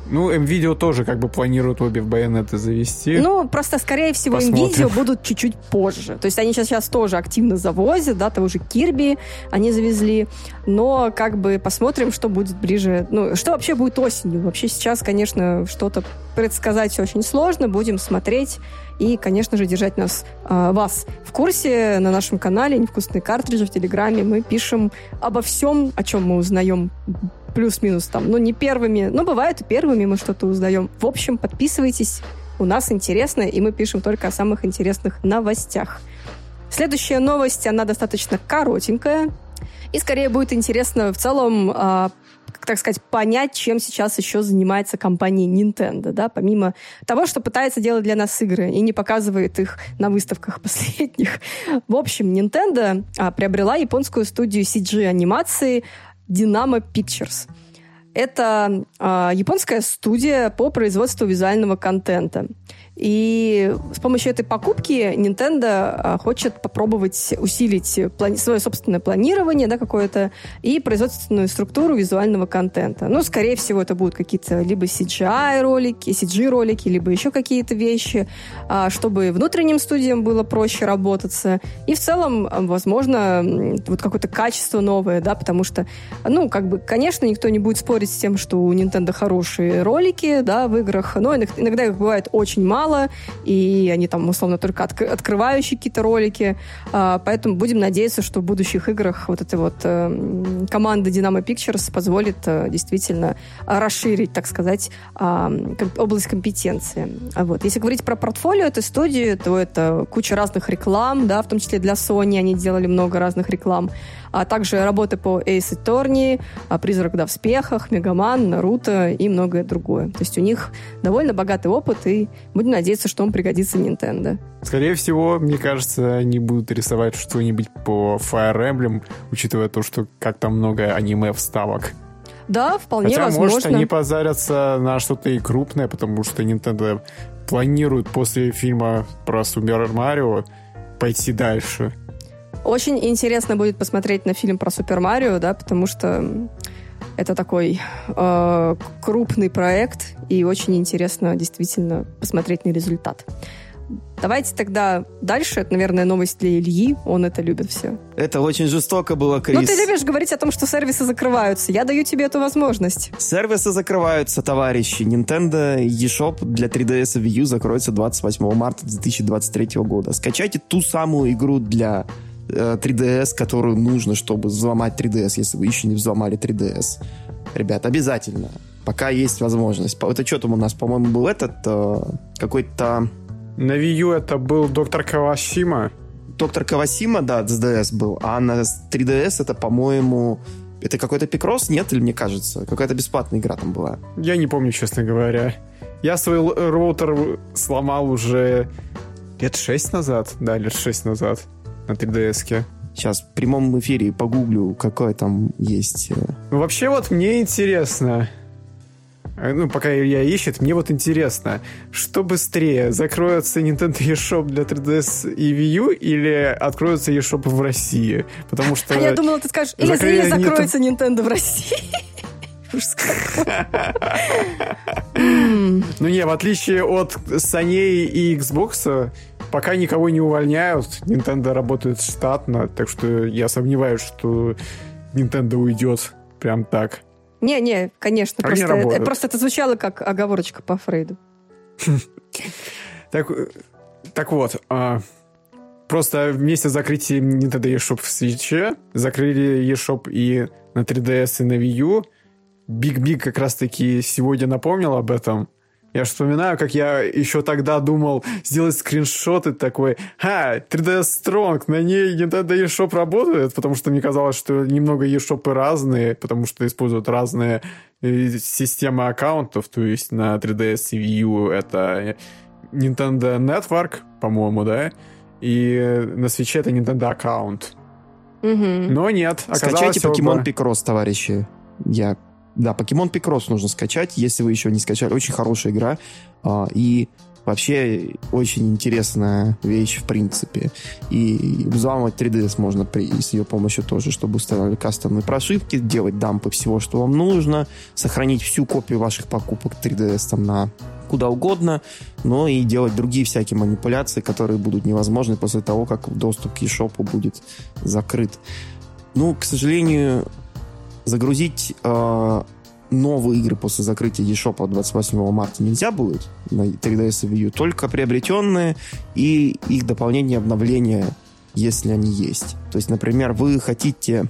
ну, МВидео тоже как бы планируют обе в байонеты завести. Ну, просто, скорее всего, МВидео будут чуть-чуть позже. То есть они сейчас, сейчас тоже активно завозят, да, того же Кирби они завезли. Но как бы посмотрим, что будет ближе. Ну, что вообще будет осенью. Вообще сейчас, конечно, что-то предсказать очень сложно. Будем смотреть и, конечно же, держать нас, э, вас в курсе на нашем канале «Невкусные картриджи» в Телеграме. Мы пишем обо всем, о чем мы узнаем плюс-минус там, ну, не первыми, но бывает и первыми мы что-то узнаем. В общем, подписывайтесь, у нас интересно, и мы пишем только о самых интересных новостях. Следующая новость, она достаточно коротенькая, и скорее будет интересно в целом, э, так сказать, понять, чем сейчас еще занимается компания Nintendo, да, помимо того, что пытается делать для нас игры и не показывает их на выставках последних. В общем, Nintendo а, приобрела японскую студию CG-анимации Dynamo Pictures. Это э, японская студия по производству визуального контента. И с помощью этой покупки Nintendo а, хочет попробовать усилить плани- свое собственное планирование да, какое-то и производственную структуру визуального контента. Ну, скорее всего, это будут какие-то либо CGI-ролики, CG-ролики, либо еще какие-то вещи, а, чтобы внутренним студиям было проще работаться. И в целом, возможно, вот какое-то качество новое, да, потому что, ну, как бы, конечно, никто не будет спорить с тем, что у Nintendo хорошие ролики, да, в играх, но иногда их бывает очень мало, мало, и они там, условно, только отк- открывающие какие-то ролики. А, поэтому будем надеяться, что в будущих играх вот эта вот э, команда Dynamo Pictures позволит э, действительно расширить, так сказать, э, область компетенции. А вот. Если говорить про портфолио этой студии, то это куча разных реклам, да, в том числе для Sony они делали много разных реклам а также работы по Ace Attorney, Призрак да, в спехах, Мегаман, Наруто и многое другое. То есть у них довольно богатый опыт, и будем Будем надеяться, что он пригодится Nintendo. Скорее всего, мне кажется, они будут рисовать что-нибудь по Fire Emblem, учитывая то, что как там много аниме вставок. Да, вполне Хотя, возможно. может, они позарятся на что-то и крупное, потому что Nintendo планирует после фильма про Супер Марио пойти дальше. Очень интересно будет посмотреть на фильм про Супер Марио, да, потому что это такой э, крупный проект, и очень интересно действительно посмотреть на результат. Давайте тогда дальше. Это, наверное, новость для Ильи. Он это любит все. Это очень жестоко было, Крис. Ну, ты любишь говорить о том, что сервисы закрываются. Я даю тебе эту возможность. Сервисы закрываются, товарищи. Nintendo eShop для 3DS и Wii U закроется 28 марта 2023 года. Скачайте ту самую игру для 3DS, э, которую нужно, чтобы взломать 3DS, если вы еще не взломали 3DS. Ребят, обязательно. Пока есть возможность. Это что там у нас, по-моему, был этот э, какой-то на Wii U это был доктор Кавасима. Доктор Кавасима, да, с DS был. А на 3DS это, по-моему, это какой-то пикрос, нет, или мне кажется? Какая-то бесплатная игра там была. Я не помню, честно говоря. Я свой роутер сломал уже лет шесть назад. Да, лет шесть назад на 3DS-ке. Сейчас в прямом эфире погуглю, какое там есть. Э, ну, вообще вот мне интересно, Э, ну, пока Илья ищет, мне вот интересно, что быстрее, закроется Nintendo eShop для 3DS и Wii U или откроется eShop в России? Потому что... А я думала, ты скажешь, или, или закроется Nintendo в России. Ну не, в отличие от Sony и Xbox, пока никого не увольняют, Nintendo работает штатно, так что я сомневаюсь, что Nintendo уйдет прям так. Не-не, конечно. Они просто, это, просто это звучало как оговорочка по Фрейду. Так, так вот, а, просто вместе с закрытием Nintendo eShop в Switch закрыли eShop и на 3DS и на Wii U. Big Big как раз-таки сегодня напомнил об этом. Я же вспоминаю, как я еще тогда думал сделать скриншоты такой, ха, 3DS Strong, на ней Nintendo eShop работает, потому что мне казалось, что немного eShop разные, потому что используют разные э, системы аккаунтов, то есть на 3DS и Wii U это Nintendo Network, по-моему, да, и на Switch это Nintendo аккаунт. Угу. Но нет. Скачайте Pokemon оба... Picross, товарищи. Я да, Покемон Пикрос нужно скачать, если вы еще не скачали. Очень хорошая игра. А, и вообще очень интересная вещь в принципе. И взламывать 3DS можно при, с ее помощью тоже, чтобы устанавливать кастомные прошивки, делать дампы всего, что вам нужно, сохранить всю копию ваших покупок 3DS там на куда угодно, но и делать другие всякие манипуляции, которые будут невозможны после того, как доступ к eShop будет закрыт. Ну, к сожалению, загрузить э, новые игры после закрытия eShop 28 марта нельзя будет на 3DS и Wii U, только приобретенные и их дополнение обновления, если они есть. То есть, например, вы хотите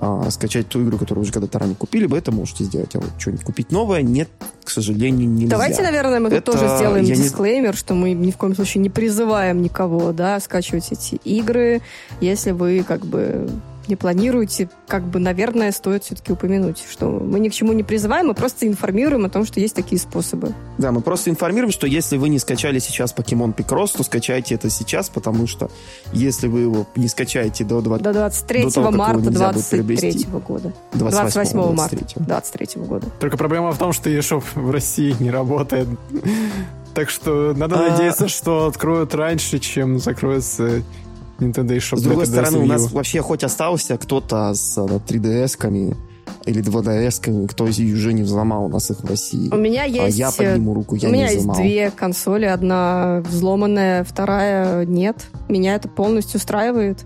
э, скачать ту игру, которую уже когда-то ранее купили, вы это можете сделать. А вот что-нибудь купить новое, нет, к сожалению, нельзя. Давайте, наверное, мы это тоже сделаем дисклеймер, не... что мы ни в коем случае не призываем никого, да, скачивать эти игры, если вы как бы не планируете, как бы, наверное, стоит все-таки упомянуть, что мы ни к чему не призываем, мы просто информируем о том, что есть такие способы. Да, мы просто информируем, что если вы не скачали сейчас Pokemon Picross, то скачайте это сейчас, потому что если вы его не скачаете до, 20, до 23 до того, марта 23 года. 28, 28 марта 23 года. Только проблема в том, что eShop в России не работает. Так что надо а... надеяться, что откроют раньше, чем закроется Nintendo eShop. С другой стороны, у нас вообще хоть остался кто-то с 3DS-ками или 2DS, кто уже не взломал у нас их в России. У меня есть... А я подниму руку, я У меня есть две консоли. Одна взломанная, вторая нет. Меня это полностью устраивает.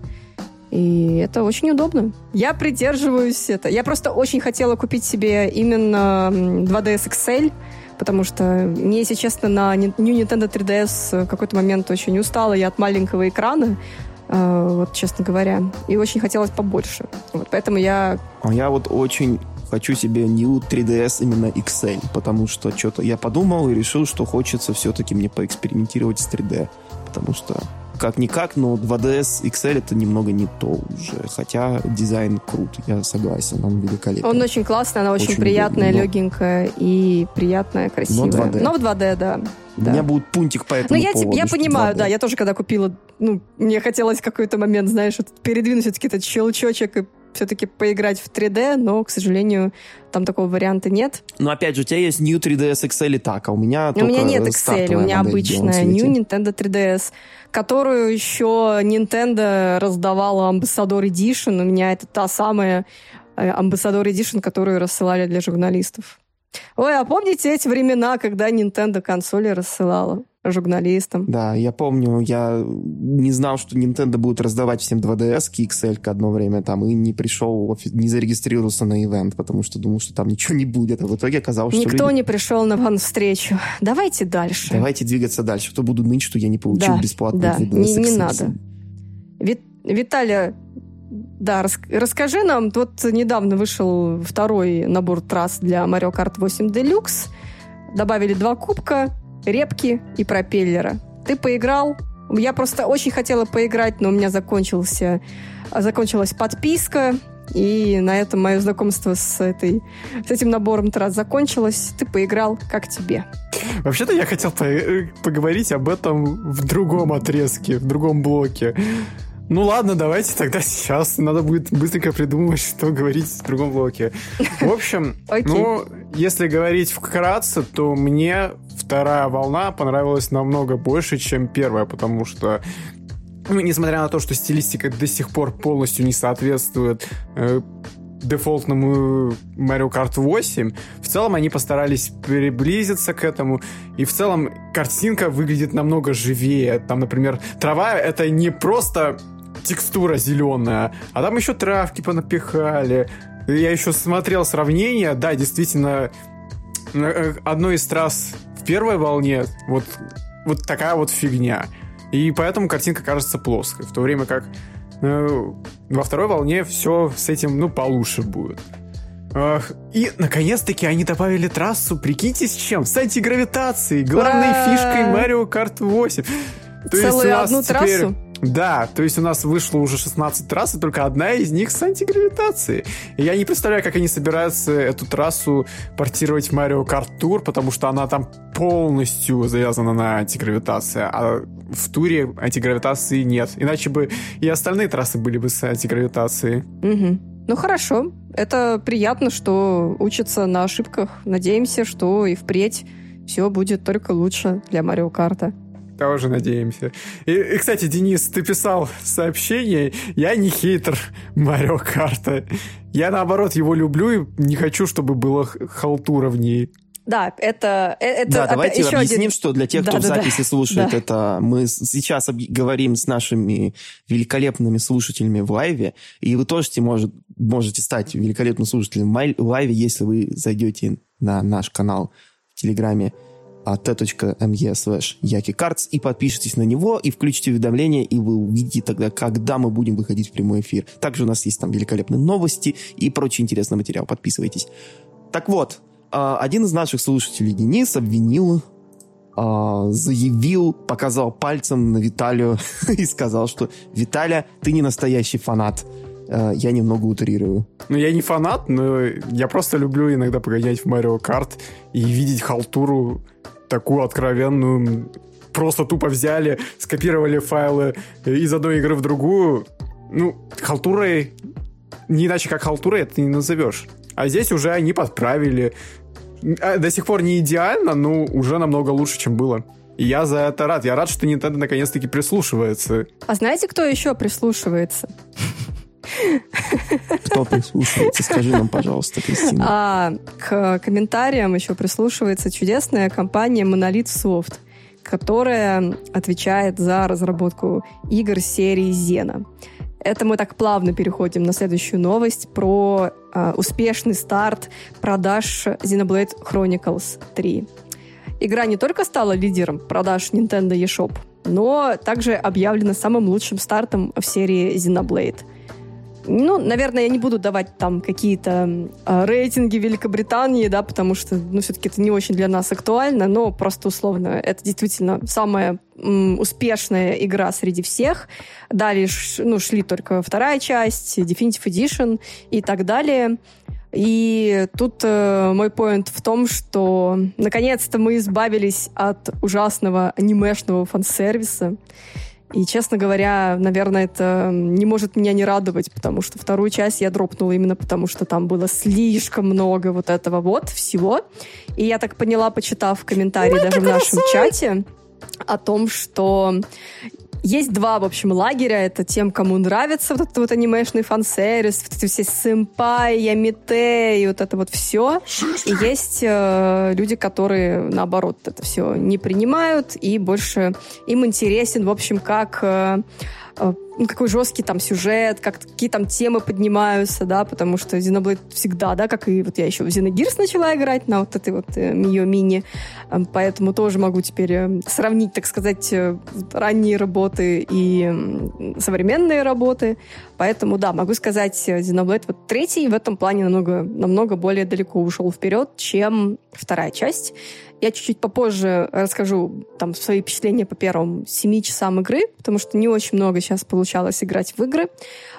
И это очень удобно. Я придерживаюсь это. Я просто очень хотела купить себе именно 2DS XL, потому что мне, если честно, на New Nintendo 3DS в какой-то момент очень устала я от маленького экрана, Э, вот, честно говоря. И очень хотелось побольше. Вот, поэтому я... А я вот очень хочу себе New 3DS именно XL, потому что что-то я подумал и решил, что хочется все-таки мне поэкспериментировать с 3D, потому что как-никак, но 2DS XL это немного не то уже. Хотя дизайн крут, я согласен, он великолепный. Он очень классный, она очень, очень приятная, но... легенькая и приятная, красивая. Но 2D. Но в 2D, да. У да. меня будет пунктик по этому Ну, я, поводу, я понимаю, 2D. да, я тоже, когда купила, ну, мне хотелось какой-то момент, знаешь, передвинуть все-таки этот щелчочек и все-таки поиграть в 3D, но, к сожалению, там такого варианта нет. Но опять же, у тебя есть New 3DS XL и так, а у меня У меня нет XL, у меня обычная New Nintendo 3DS, которую еще Nintendo раздавала Ambassador Edition. У меня это та самая э, Ambassador Edition, которую рассылали для журналистов. Ой, а помните эти времена, когда Nintendo консоли рассылала? Журналистам. Да, я помню, я не знал, что Nintendo будет раздавать всем 2DS XL одно время там, и не пришел, не зарегистрировался на ивент, потому что думал, что там ничего не будет, а в итоге оказалось, Никто что люди... не пришел на ван-встречу. Давайте дальше. Давайте двигаться дальше. Кто буду ныть, что я не получил да, бесплатно да, 2DS не, не надо. Вит, Виталия, да, рас, расскажи нам, вот недавно вышел второй набор трасс для Mario Kart 8 Deluxe, добавили два кубка, репки и пропеллера. Ты поиграл? Я просто очень хотела поиграть, но у меня закончился, закончилась подписка, и на этом мое знакомство с, этой, с этим набором трасс закончилось. Ты поиграл, как тебе? Вообще-то я хотел по поговорить об этом в другом отрезке, в другом блоке. Ну ладно, давайте тогда сейчас. Надо будет быстренько придумать, что говорить в другом блоке. В общем, ну, если говорить вкратце, то мне вторая волна понравилась намного больше, чем первая, потому что ну, несмотря на то, что стилистика до сих пор полностью не соответствует э, дефолтному Mario Kart 8, в целом они постарались приблизиться к этому, и в целом картинка выглядит намного живее. Там, например, трава — это не просто текстура зеленая, а там еще травки понапихали. Я еще смотрел сравнение, да, действительно, э, одной из трасс в первой волне вот, вот такая вот фигня. И поэтому картинка кажется плоской, в то время как э, во второй волне все с этим, ну, получше будет. И, наконец-таки, они добавили трассу, прикиньте, с чем? С антигравитацией, главной Ура! фишкой Mario Kart 8. То Целую есть одну теперь... трассу? Да, то есть у нас вышло уже 16 трасс, и только одна из них с антигравитацией. Я не представляю, как они собираются эту трассу портировать в Mario Kart Tour, потому что она там полностью завязана на антигравитации, а в туре антигравитации нет. Иначе бы и остальные трассы были бы с антигравитацией. Угу. Ну хорошо, это приятно, что учатся на ошибках. Надеемся, что и впредь все будет только лучше для Марио Карта. Тоже надеемся. И, и, кстати, Денис, ты писал сообщение. Я не хейтер Марио Карта. Я, наоборот, его люблю и не хочу, чтобы было халтура в ней. Да, это... Э, это да, давайте еще объясним, один... что для тех, да, кто да, в записи да. слушает да. это, мы сейчас говорим с нашими великолепными слушателями в лайве, и вы тоже может, можете стать великолепным слушателем в лайве, если вы зайдете на наш канал в Телеграме t.me slash yakikарц и подпишитесь на него, и включите уведомления, и вы увидите тогда, когда мы будем выходить в прямой эфир. Также у нас есть там великолепные новости и прочий интересный материал. Подписывайтесь. Так вот, а, один из наших слушателей, Денис, обвинил а, заявил, показал пальцем на Виталию и сказал, что «Виталя, ты не настоящий фанат». А, я немного утрирую. Ну, я не фанат, но я просто люблю иногда погонять в Марио Карт и видеть халтуру такую откровенную. Просто тупо взяли, скопировали файлы из одной игры в другую. Ну, халтурой, не иначе как халтурой это не назовешь. А здесь уже они подправили. А, до сих пор не идеально, но уже намного лучше, чем было. И я за это рад. Я рад, что Nintendo наконец-таки прислушивается. А знаете, кто еще прислушивается? Кто прислушивается? Скажи нам, пожалуйста, Кристина. А, к комментариям еще прислушивается чудесная компания Monolith Soft, которая отвечает за разработку игр серии Зена. Это мы так плавно переходим на следующую новость про э, успешный старт продаж Xenoblade Chronicles 3. Игра не только стала лидером продаж Nintendo eShop, но также объявлена самым лучшим стартом в серии Xenoblade – ну, наверное, я не буду давать там какие-то э, рейтинги Великобритании, да, потому что, ну, все-таки это не очень для нас актуально, но просто условно, это действительно самая м, успешная игра среди всех. Далее, ну, шли только вторая часть, Definitive Edition и так далее. И тут э, мой поинт в том, что наконец-то мы избавились от ужасного анимешного фан-сервиса. И, честно говоря, наверное, это не может меня не радовать, потому что вторую часть я дропнула именно потому, что там было слишком много вот этого вот всего. И я так поняла, почитав комментарии Мы даже в нашем чате, о том, что есть два, в общем, лагеря. Это тем, кому нравится вот этот вот анимешный фан-сервис, вот эти все сэмпай, ямите и вот это вот все. И есть э, люди, которые, наоборот, это все не принимают, и больше им интересен, в общем, как... Э, ну, какой жесткий там сюжет, как, какие там темы поднимаются, да, потому что Xenoblade всегда, да, как и вот я еще в Xenogears начала играть на вот этой вот э, Mio Mini, э, поэтому тоже могу теперь э, сравнить, так сказать, э, ранние работы и э, современные работы, поэтому, да, могу сказать, э, Xenoblade вот третий в этом плане намного, намного более далеко ушел вперед, чем вторая часть. Я чуть-чуть попозже расскажу там свои впечатления по первым семи часам игры, потому что не очень много сейчас получалось играть в игры.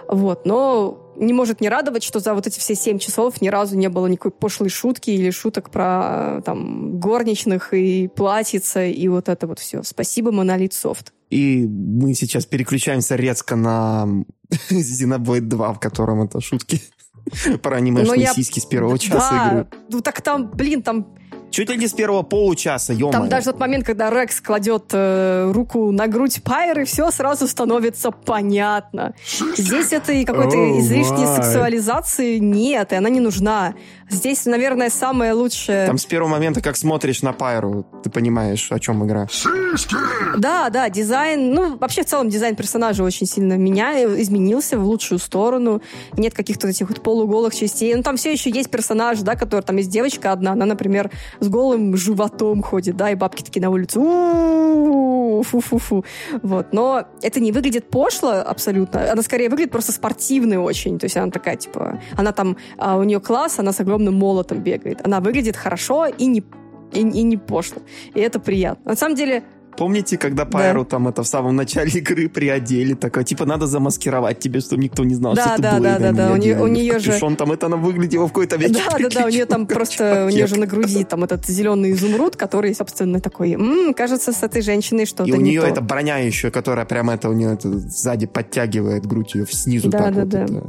Вот, но не может не радовать, что за вот эти все семь часов ни разу не было никакой пошлой шутки или шуток про там горничных и платьица и вот это вот все. Спасибо, Monolith Soft. И мы сейчас переключаемся резко на Xenoblade 2, в котором это шутки про анимешные я... сиськи с первого часа да, игры. Ну так там, блин, там Чуть ли не с первого получаса, ё Там даже тот момент, когда Рекс кладет э, руку на грудь Пайры, все сразу становится понятно. Здесь этой какой-то oh излишней сексуализации нет, и она не нужна. Здесь, наверное, самое лучшее... Там с первого момента, как смотришь на Пайру, ты понимаешь, о чем игра. Да, да, дизайн... Ну, вообще, в целом, дизайн персонажа очень сильно меня изменился в лучшую сторону. Нет каких-то этих вот полуголых частей. Ну, там все еще есть персонаж, да, который... Там есть девочка одна, она, например, с голым животом ходит, да, и бабки такие на улице, фу-фу-фу. Вот. Но это не выглядит пошло абсолютно. Она скорее выглядит просто спортивной очень. То есть она такая, типа, она там, а у нее класс, она с огромным молотом бегает. Она выглядит хорошо и не, и, и не пошло. И это приятно. На самом деле, Помните, когда Пайру да. там это в самом начале игры приодели, такое, типа, надо замаскировать тебе, чтобы никто не знал, да, что да, ты Да, да, да, у нее, у нее же... там это она выглядела в какой-то веке. Да, да, да, у нее там просто, у нее же на груди там этот зеленый изумруд, который, собственно, такой, м-м, кажется, с этой женщиной что-то И у нее это броня еще, которая прямо это у нее это сзади подтягивает грудь ее снизу. Да, так да, вот да. Это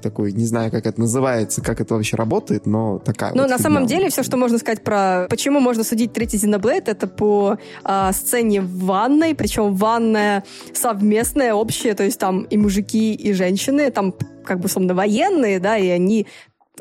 такой, не знаю, как это называется, как это вообще работает, но такая Ну, вот на фигня. самом деле, все, что можно сказать про... Почему можно судить третий Xenoblade, это по а, сцене в ванной, причем ванная совместная, общая, то есть там и мужики, и женщины, там как бы, условно, военные, да, и они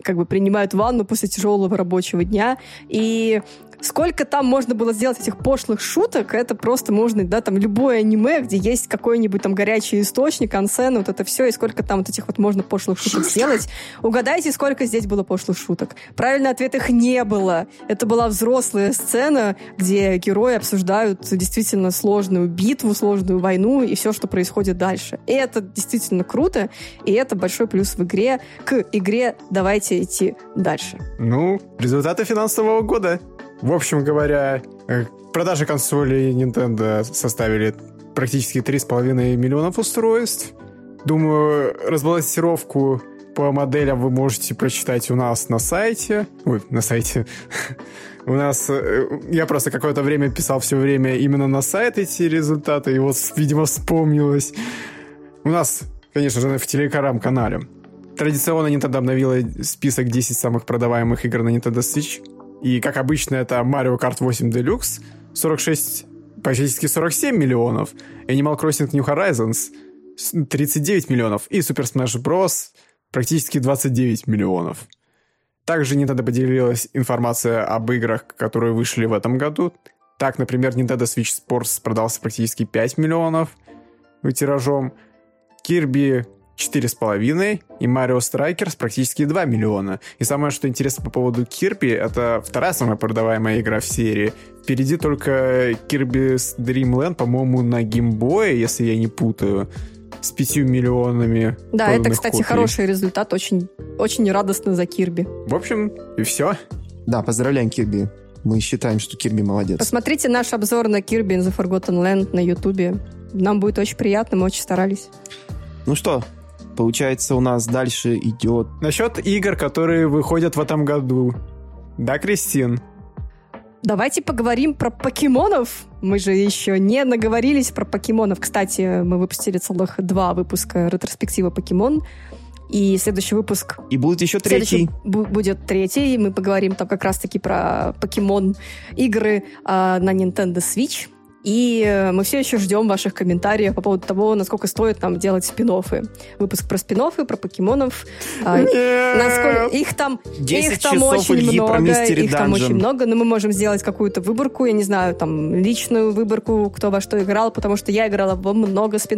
как бы принимают ванну после тяжелого рабочего дня. И сколько там можно было сделать этих пошлых шуток, это просто можно, да, там любое аниме, где есть какой-нибудь там горячий источник, ансен, вот это все, и сколько там вот этих вот можно пошлых шуток сделать. Угадайте, сколько здесь было пошлых шуток. Правильный ответ их не было. Это была взрослая сцена, где герои обсуждают действительно сложную битву, сложную войну и все, что происходит дальше. И это действительно круто, и это большой плюс в игре. К игре давайте идти дальше. Ну, результаты финансового года. В общем говоря, э, продажи консолей Nintendo составили практически 3,5 миллионов устройств. Думаю, разбалансировку по моделям вы можете прочитать у нас на сайте. Ой, на сайте. у нас... Э, я просто какое-то время писал все время именно на сайт эти результаты, и вот, видимо, вспомнилось. У нас, конечно же, в Телекарам-канале. Традиционно Nintendo обновила список 10 самых продаваемых игр на Nintendo Switch и, как обычно, это Mario Kart 8 Deluxe 46, практически 47 миллионов. Animal Crossing New Horizons 39 миллионов. И Super Smash Bros. практически 29 миллионов. Также Nintendo поделилась информация об играх, которые вышли в этом году. Так, например, Nintendo Switch Sports продался практически 5 миллионов тиражом. Kirby 4,5 и Mario Strikers практически 2 миллиона. И самое, что интересно по поводу Kirby, это вторая самая продаваемая игра в серии. Впереди только Kirby's Dream Land, по-моему, на геймбое, если я не путаю. с 5 миллионами. Да, это, кстати, копий. хороший результат. Очень, очень радостно за Кирби. В общем, и все. Да, поздравляем Кирби. Мы считаем, что Кирби молодец. Посмотрите наш обзор на Кирби in the Forgotten Land на Ютубе. Нам будет очень приятно, мы очень старались. Ну что, получается, у нас дальше идет... Насчет игр, которые выходят в этом году. Да, Кристин? Давайте поговорим про покемонов. Мы же еще не наговорились про покемонов. Кстати, мы выпустили целых два выпуска ретроспектива покемон. И следующий выпуск... И будет еще третий. Будет третий. Мы поговорим там как раз-таки про покемон игры э, на Nintendo Switch. И э, мы все еще ждем ваших комментариев по поводу того, насколько стоит нам делать спин -оффы. Выпуск про спин про покемонов. А, насколько... Их там, их там очень много. Их там очень много, но мы можем сделать какую-то выборку, я не знаю, там, личную выборку, кто во что играл, потому что я играла во много спин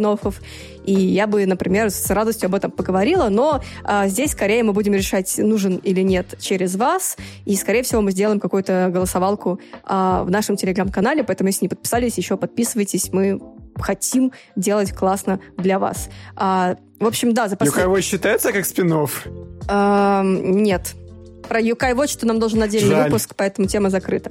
и я бы, например, с радостью об этом поговорила, но а, здесь скорее мы будем решать, нужен или нет через вас, и, скорее всего, мы сделаем какую-то голосовалку а, в нашем телеграм-канале, поэтому, если не подписались, еще подписывайтесь, мы хотим делать классно для вас. А, в общем, да, за послед... Юкай считается как спин а, Нет. Про Юкай Watch нам должен отдельный Жаль. выпуск, поэтому тема закрыта.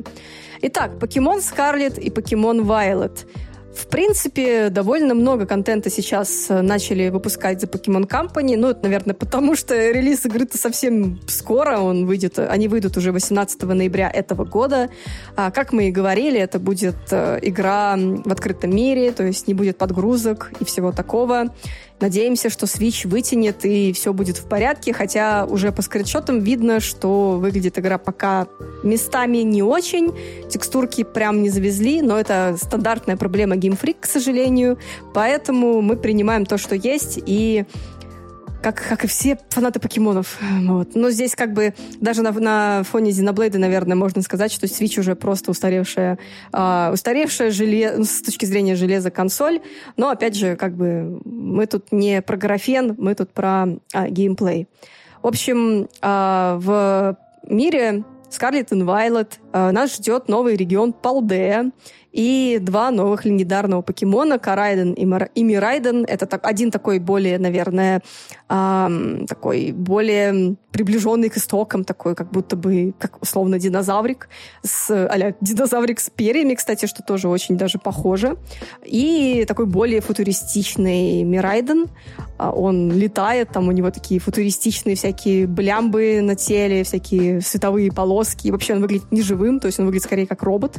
Итак, Покемон Скарлет и Покемон Вайлет. В принципе, довольно много контента сейчас э, начали выпускать за Pokemon Company. Ну, это, наверное, потому что релиз игры-то совсем скоро. Он выйдет, они выйдут уже 18 ноября этого года. А, как мы и говорили, это будет э, игра в открытом мире, то есть не будет подгрузок и всего такого. Надеемся, что Switch вытянет и все будет в порядке, хотя уже по скриншотам видно, что выглядит игра пока местами не очень. Текстурки прям не завезли, но это стандартная проблема Game Freak, к сожалению. Поэтому мы принимаем то, что есть, и как, как и все фанаты покемонов. Вот. Но здесь как бы даже на, на фоне Xenoblade, наверное, можно сказать, что Switch уже просто устаревшая, э, устаревшая желе... Ну, с точки зрения железа консоль. Но, опять же, как бы мы тут не про графен, мы тут про а, геймплей. В общем, э, в мире Scarlet and Violet э, нас ждет новый регион Палдея, и два новых легендарного покемона, Карайден и, Мар... и Мирайден. Это так, один такой более, наверное, эм, такой более приближенный к истокам, такой как будто бы, как условно, динозаврик, с, а динозаврик с перьями, кстати, что тоже очень даже похоже. И такой более футуристичный Мирайден. А, он летает, там у него такие футуристичные всякие блямбы на теле, всякие световые полоски. И вообще он выглядит неживым, то есть он выглядит скорее как робот.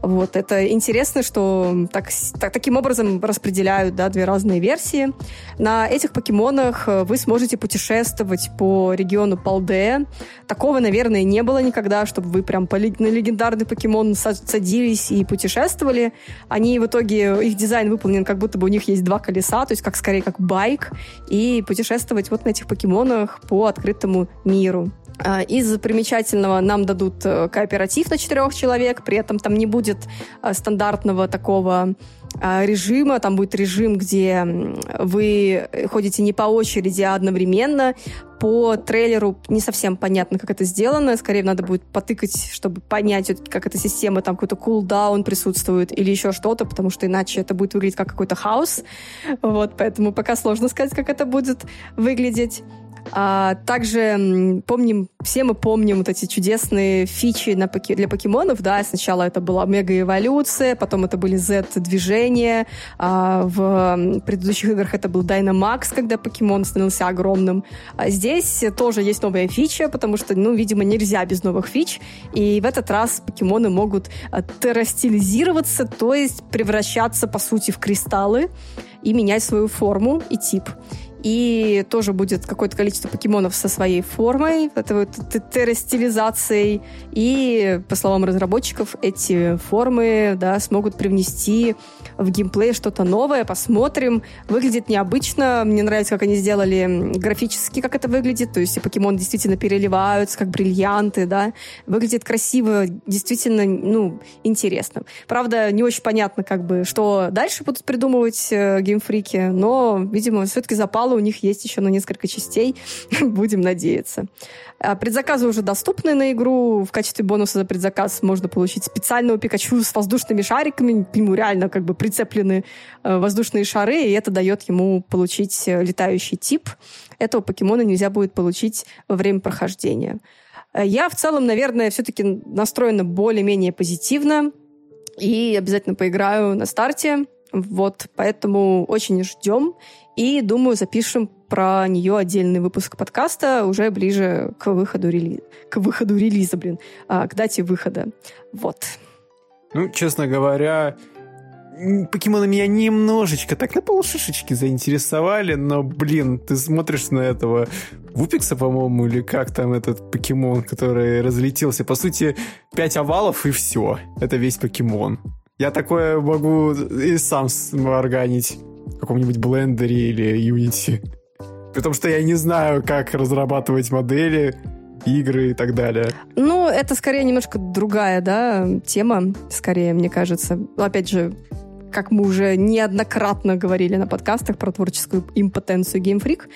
Вот, это интересно, что так, так, таким образом распределяют да, две разные версии. На этих покемонах э, вы сможете путешествовать по региону Палде. Такого, наверное, не было никогда, чтобы вы прям на легендарный покемон садились и путешествовали. Они в итоге, их дизайн выполнен как будто бы у них есть два колеса, то есть как скорее как байк, и путешествовать вот на этих покемонах по открытому миру. А, из примечательного нам дадут э, кооператив на четырех человек, при этом там не будет э, стандартного такого режима. Там будет режим, где вы ходите не по очереди, а одновременно. По трейлеру не совсем понятно, как это сделано. Скорее, надо будет потыкать, чтобы понять, как эта система, там какой-то кулдаун присутствует или еще что-то, потому что иначе это будет выглядеть как какой-то хаос. Вот, поэтому пока сложно сказать, как это будет выглядеть. А, также помним, все мы помним вот эти чудесные фичи на, для покемонов, да, сначала это была мега-эволюция, потом это были Z-движения, а в предыдущих играх это был Dynamax, когда покемон становился огромным. А здесь тоже есть новая фича, потому что, ну, видимо, нельзя без новых фич, и в этот раз покемоны могут а, террастилизироваться, то есть превращаться, по сути, в кристаллы и менять свою форму и тип и тоже будет какое-то количество покемонов со своей формой, это вот террастилизацией, и, по словам разработчиков, эти формы да, смогут привнести в геймплей что-то новое, посмотрим. Выглядит необычно, мне нравится, как они сделали графически, как это выглядит, то есть и покемоны действительно переливаются, как бриллианты, да, выглядит красиво, действительно, ну, интересно. Правда, не очень понятно, как бы, что дальше будут придумывать э, геймфрики, но, видимо, все-таки запал начало у них есть еще на несколько частей. Будем надеяться. А, предзаказы уже доступны на игру. В качестве бонуса за предзаказ можно получить специального Пикачу с воздушными шариками. К нему реально как бы прицеплены э, воздушные шары, и это дает ему получить э, летающий тип. Этого покемона нельзя будет получить во время прохождения. Э, я в целом, наверное, все-таки настроена более-менее позитивно и обязательно поиграю на старте. Вот, поэтому очень ждем. И, думаю, запишем про нее отдельный выпуск подкаста уже ближе к выходу, рели... к выходу релиза, блин, а, к дате выхода. Вот. Ну, честно говоря, покемоны меня немножечко так на полшишечки заинтересовали, но, блин, ты смотришь на этого Вупикса, по-моему, или как там этот покемон, который разлетелся. По сути, пять овалов и все. Это весь покемон. Я такое могу и сам органить в каком-нибудь блендере или Unity. Потому что я не знаю, как разрабатывать модели, игры и так далее. Ну, это скорее немножко другая, да, тема, скорее, мне кажется. Опять же, как мы уже неоднократно говорили на подкастах про творческую импотенцию Game Freak.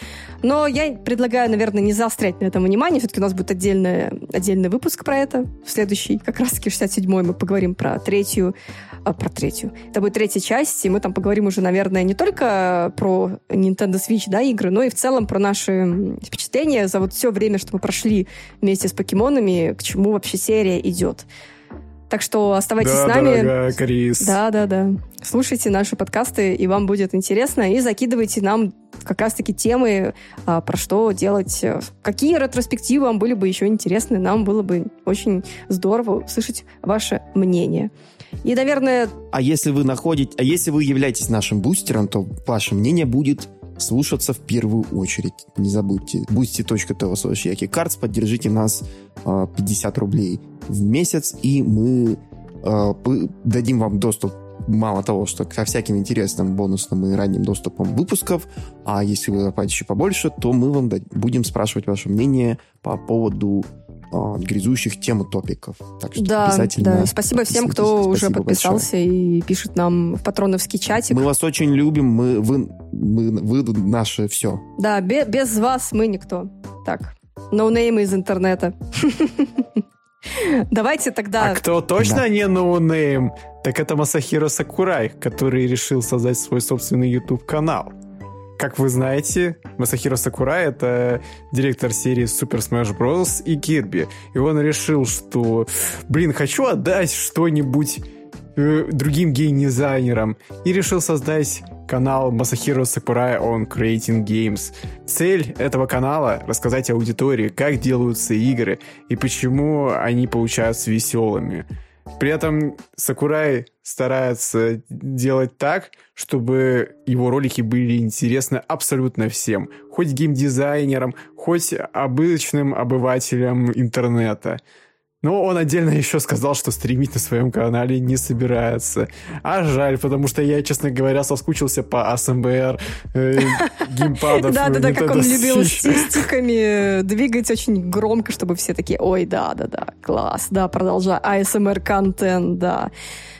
Но я предлагаю, наверное, не заострять на этом внимание. Все-таки у нас будет отдельный, отдельный выпуск про это. В следующий, как раз-таки 67-й, мы поговорим про третью а, про третью. Это будет третья часть, и мы там поговорим уже, наверное, не только про Nintendo Switch, да, игры, но и в целом про наши впечатления за вот все время, что мы прошли вместе с покемонами, к чему вообще серия идет. Так что оставайтесь да, с нами. Дорогая Крис. Да, да, да. Слушайте наши подкасты, и вам будет интересно. И закидывайте нам как раз-таки темы, а, про что делать. Какие ретроспективы вам были бы еще интересны. Нам было бы очень здорово услышать ваше мнение. И, наверное... А если вы находите... А если вы являетесь нашим бустером, то ваше мнение будет слушаться в первую очередь. Не забудьте. boosty.tv Яки Картс. Поддержите нас 50 а, рублей в месяц, и мы э, дадим вам доступ мало того, что ко всяким интересным бонусным и ранним доступам выпусков, а если вы заплатите еще побольше, то мы вам будем спрашивать ваше мнение по поводу э, грязущих тем и топиков. Так что да, обязательно да. Спасибо всем, кто Спасибо уже подписался большое. и пишет нам в патреоновский чатик. Мы вас очень любим, мы, вы, мы, вы наше все. Да, без, без вас мы никто. Так, ноунеймы из интернета. Давайте тогда... А кто точно да. не ноунейм, так это Масахиро Сакурай, который решил создать свой собственный YouTube-канал. Как вы знаете, Масахиро Сакурай — это директор серии Super Smash Bros. и Kirby. И он решил, что, блин, хочу отдать что-нибудь другим гейм-дизайнерам. И решил создать канал Масахиро Сакурай on Creating Games. Цель этого канала — рассказать аудитории, как делаются игры и почему они получаются веселыми. При этом Сакурай старается делать так, чтобы его ролики были интересны абсолютно всем. Хоть геймдизайнерам, хоть обычным обывателям интернета. Но он отдельно еще сказал, что стримить на своем канале не собирается. А жаль, потому что я, честно говоря, соскучился по АСМР э, геймпадов. Да-да-да, как он любил стиками двигать очень громко, чтобы все такие, ой, да-да-да, класс, да, продолжай. АСМР-контент, да.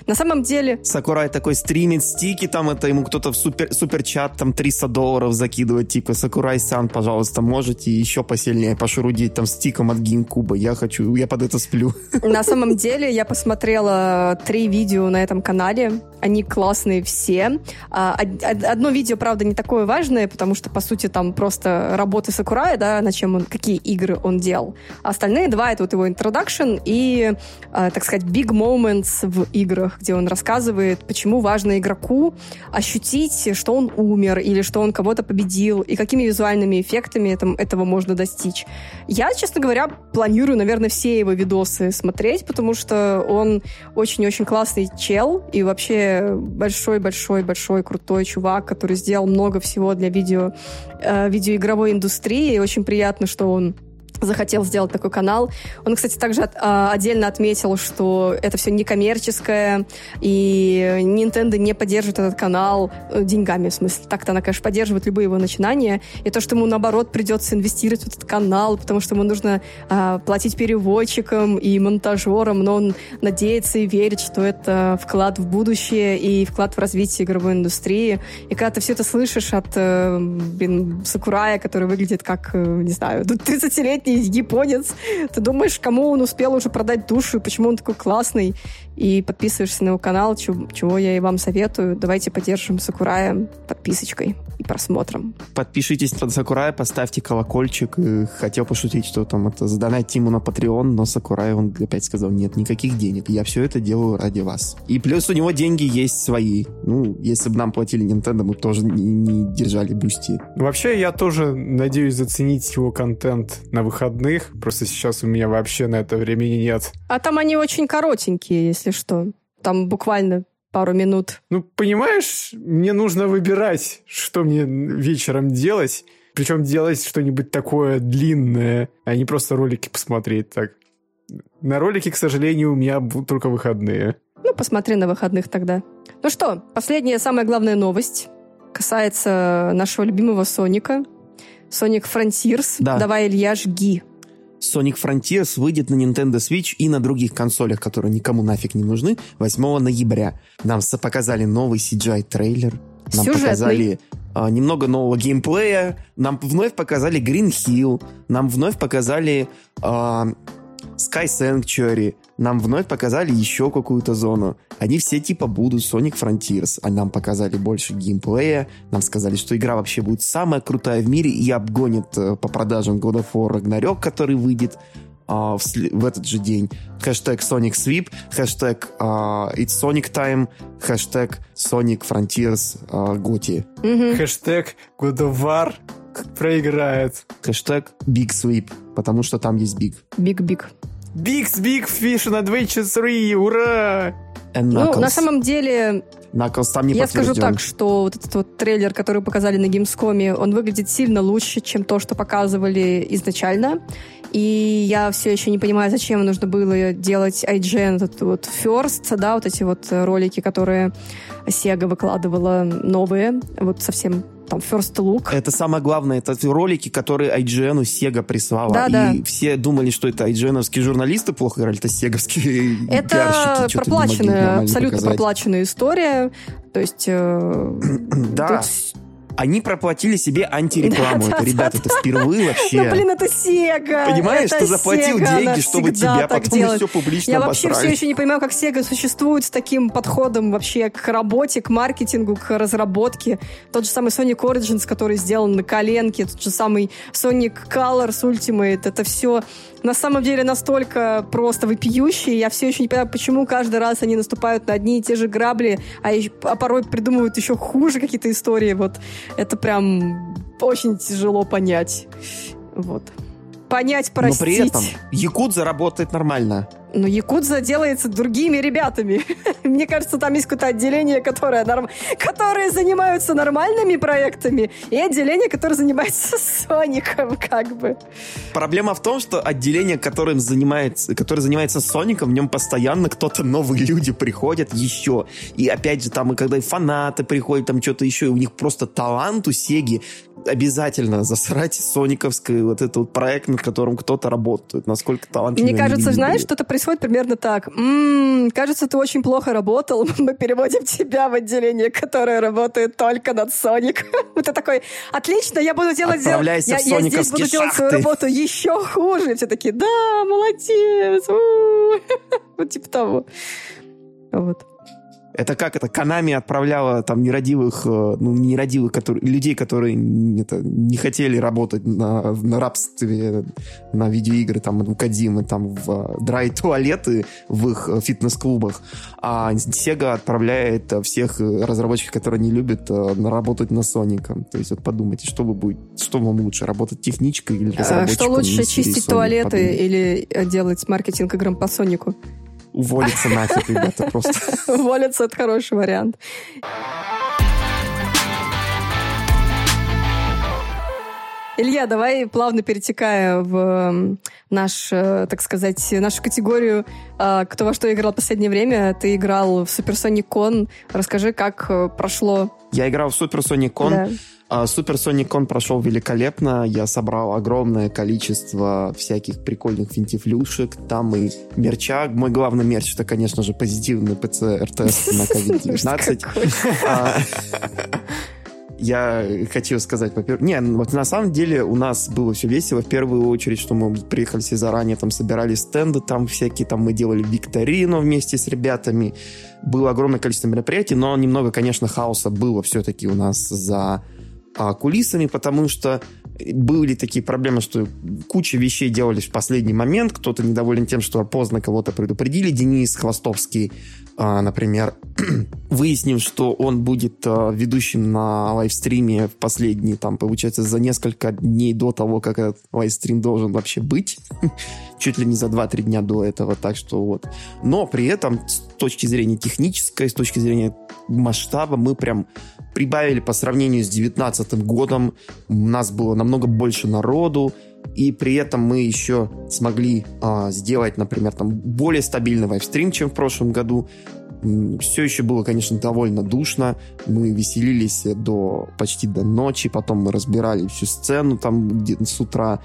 На самом деле... Сакурай такой стримит стики, там это ему кто-то в супер, суперчат там 300 долларов закидывает, типа, Сакурай-сан, пожалуйста, можете еще посильнее пошурудить там стиком от геймкуба, я хочу, я под это сплю. На самом деле я посмотрела три видео на этом канале, они классные все. А, одно видео, правда, не такое важное, потому что, по сути, там просто работы Сакурая, да, на чем он, какие игры он делал. А остальные два — это вот его introduction и, а, так сказать, big moments в играх где он рассказывает, почему важно игроку ощутить, что он умер или что он кого-то победил, и какими визуальными эффектами это, этого можно достичь. Я, честно говоря, планирую, наверное, все его видосы смотреть, потому что он очень-очень классный чел и вообще большой-большой-большой крутой чувак, который сделал много всего для видео, э, видеоигровой индустрии. И очень приятно, что он захотел сделать такой канал. Он, кстати, также от, а, отдельно отметил, что это все некоммерческое, и Nintendo не поддерживает этот канал э, деньгами, в смысле. Так-то она, конечно, поддерживает любые его начинания. И то, что ему, наоборот, придется инвестировать в этот канал, потому что ему нужно а, платить переводчикам и монтажерам, но он надеется и верит, что это вклад в будущее и вклад в развитие игровой индустрии. И когда ты все это слышишь от, э, блин, Сакурая, который выглядит как, э, не знаю, 30-летний японец. Ты думаешь, кому он успел уже продать душу, и почему он такой классный? И подписываешься на его канал, чего, я и вам советую. Давайте поддержим Сакурая подписочкой и просмотром. Подпишитесь на Сакурая, поставьте колокольчик. Хотел пошутить, что там это задонать Тиму на Patreon, но Сакурай, он опять сказал, нет никаких денег, я все это делаю ради вас. И плюс у него деньги есть свои. Ну, если бы нам платили Nintendo, мы тоже не, не держали Boosty. Вообще, я тоже надеюсь заценить его контент на выходных, просто сейчас у меня вообще на это времени нет. А там они очень коротенькие, если что. Там буквально пару минут. Ну, понимаешь, мне нужно выбирать, что мне вечером делать. Причем делать что-нибудь такое длинное, а не просто ролики посмотреть так. На ролики, к сожалению, у меня будут только выходные. Ну, посмотри на выходных тогда. Ну что, последняя, самая главная новость касается нашего любимого Соника. Sonic Frontiers. Да. Давай, Илья, жги. Sonic Frontiers выйдет на Nintendo Switch и на других консолях, которые никому нафиг не нужны, 8 ноября. Нам показали новый CGI-трейлер. Нам Сюжетный. показали а, немного нового геймплея. Нам вновь показали Green Hill. Нам вновь показали а, Sky Sanctuary нам вновь показали еще какую-то зону. Они все типа будут Sonic Frontiers, а нам показали больше геймплея, нам сказали, что игра вообще будет самая крутая в мире и обгонит э, по продажам God of War Ragnarok, который выйдет а, в, в этот же день. Хэштег Sonic Sweep, хэштег а, It's Sonic Time, хэштег Sonic Frontiers а, Готи. Mm-hmm. Хэштег God of War проиграет. Хэштег Big Sweep, потому что там есть Big. Big Big. Big Big Fish and Adventure 3, ура! Ну, на самом деле, Knuckles там не Я скажу так, что вот этот вот трейлер, который показали на Gamescom, он выглядит сильно лучше, чем то, что показывали изначально. И я все еще не понимаю, зачем нужно было делать IGN, этот вот First, да, вот эти вот ролики, которые Sega выкладывала новые, вот совсем там First Look. Это самое главное, это ролики, которые IGN Sega прислала. Да, и да. все думали, что это IGN журналисты плохо играли, это сеговские Это проплаченная, абсолютно показать. проплаченная история. То есть... Э, да. Тут они проплатили себе антирекламу. это, ребята, это впервые вообще. Ну, блин, это Сега. Понимаешь, ты заплатил деньги, чтобы тебя потом все публично Я вообще все еще не понимаю, как Сега существует с таким подходом вообще к работе, к маркетингу, к разработке. Тот же самый Sonic Origins, который сделан на коленке, тот же самый Sonic Colors Ultimate, это все на самом деле настолько просто вопиющие. Я все еще не понимаю, почему каждый раз они наступают на одни и те же грабли, а, а порой придумывают еще хуже какие-то истории. Вот это прям очень тяжело понять. Вот. Понять, простить. Но при этом Якудза работает нормально. Но Якудза делается другими ребятами. Мне кажется, там есть какое-то отделение, которое, норм... которое занимаются нормальными проектами, и отделение, которое занимается Соником, как бы. Проблема в том, что отделение, которым занимается, которое занимается Соником, в нем постоянно кто-то новые люди приходят еще. И опять же, там, и когда и фанаты приходят, там что-то еще, и у них просто талант у Сеги обязательно засрать сониковский вот этот вот проект, над которым кто-то работает. Насколько талантливый. Мне кажется, знаешь, что-то происходит примерно так. М-м, кажется, ты очень плохо работал. Мы переводим тебя в отделение, которое работает только над Соник. Ты такой, отлично, я буду делать... Отправляйся я, в я здесь буду делать свою работу еще хуже. Все такие, да, молодец. Вот типа того. Вот. Это как это? Канами отправляла там нерадивых, э, ну, нерадивых которые, людей, которые это, не хотели работать на, на рабстве, на видеоигры, там, у Кадимы, там, в э, драй-туалеты в их э, фитнес-клубах. А Sega отправляет всех разработчиков, которые не любят, работать на Соника. То есть вот подумайте, что вы будете, что вам лучше, работать техничкой или разработчиком? Что лучше, чистить Sonic, туалеты подумайте. или делать маркетинг играм по Сонику? Уволиться нафиг, ребята, просто. Уволиться — это хороший Илья, давай плавно перетекая в наш, э, так сказать, нашу категорию э, «Кто во что играл в последнее время?» Ты играл в Supersonic Con. Расскажи, как э, прошло. Я играл в Supersonic Con. Да. Супер Sonic Con прошел великолепно. Я собрал огромное количество всяких прикольных винтифлюшек. Там и мерча. Мой главный мерч это, конечно же, позитивный ПЦР-тест на COVID-19 я хочу сказать, во-первых... Не, ну, вот на самом деле у нас было все весело. В первую очередь, что мы приехали все заранее, там собирали стенды, там всякие, там мы делали викторину вместе с ребятами. Было огромное количество мероприятий, но немного, конечно, хаоса было все-таки у нас за а, кулисами, потому что были такие проблемы, что куча вещей делались в последний момент, кто-то недоволен тем, что поздно кого-то предупредили. Денис Хвостовский а, например, выяснив, что он будет а, ведущим на лайвстриме в последние, там, получается, за несколько дней до того, как этот лайвстрим должен вообще быть, чуть ли не за 2-3 дня до этого, так что вот. Но при этом с точки зрения технической, с точки зрения масштаба, мы прям прибавили по сравнению с 2019 годом. У нас было намного больше народу, и при этом мы еще смогли а, сделать, например, там более стабильный вайвстрим, чем в прошлом году. Все еще было, конечно, довольно душно. Мы веселились до почти до ночи, потом мы разбирали всю сцену там с утра.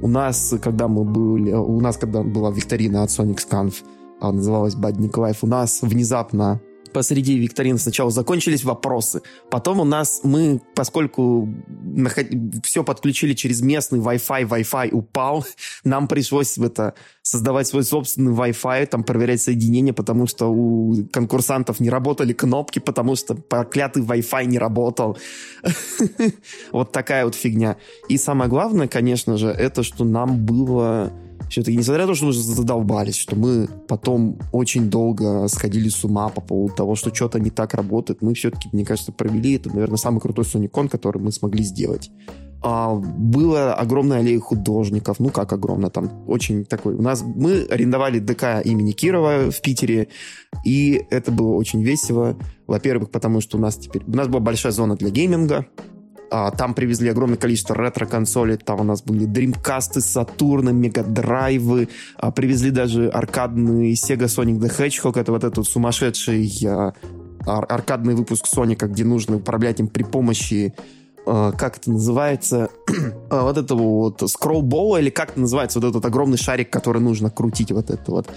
У нас, когда мы были, у нас, когда была викторина от Sonic Scanf, а, называлась Badnik Life, у нас внезапно посреди викторины сначала закончились вопросы, потом у нас мы, поскольку наход... все подключили через местный Wi-Fi, Wi-Fi упал, нам пришлось это создавать свой собственный Wi-Fi, там проверять соединение, потому что у конкурсантов не работали кнопки, потому что проклятый Wi-Fi не работал. Вот такая вот фигня. И самое главное, конечно же, это что нам было все-таки, несмотря на то, что мы задолбались, что мы потом очень долго сходили с ума по поводу того, что что-то не так работает, мы все-таки, мне кажется, провели это, наверное, самый крутой Соникон, который мы смогли сделать. А, было огромное аллея художников, ну как огромно, там очень такой. У нас мы арендовали ДК имени Кирова в Питере, и это было очень весело. Во-первых, потому что у нас теперь у нас была большая зона для гейминга, там привезли огромное количество ретро-консолей. Там у нас были Dreamcast, Saturn, Мегадрайвы. А, привезли даже аркадный Sega Sonic the Hedgehog. Это вот этот сумасшедший а, ар- аркадный выпуск Соника, где нужно управлять им при помощи как это называется, вот этого вот скроллбола, или как это называется, вот этот огромный шарик, который нужно крутить, вот это вот,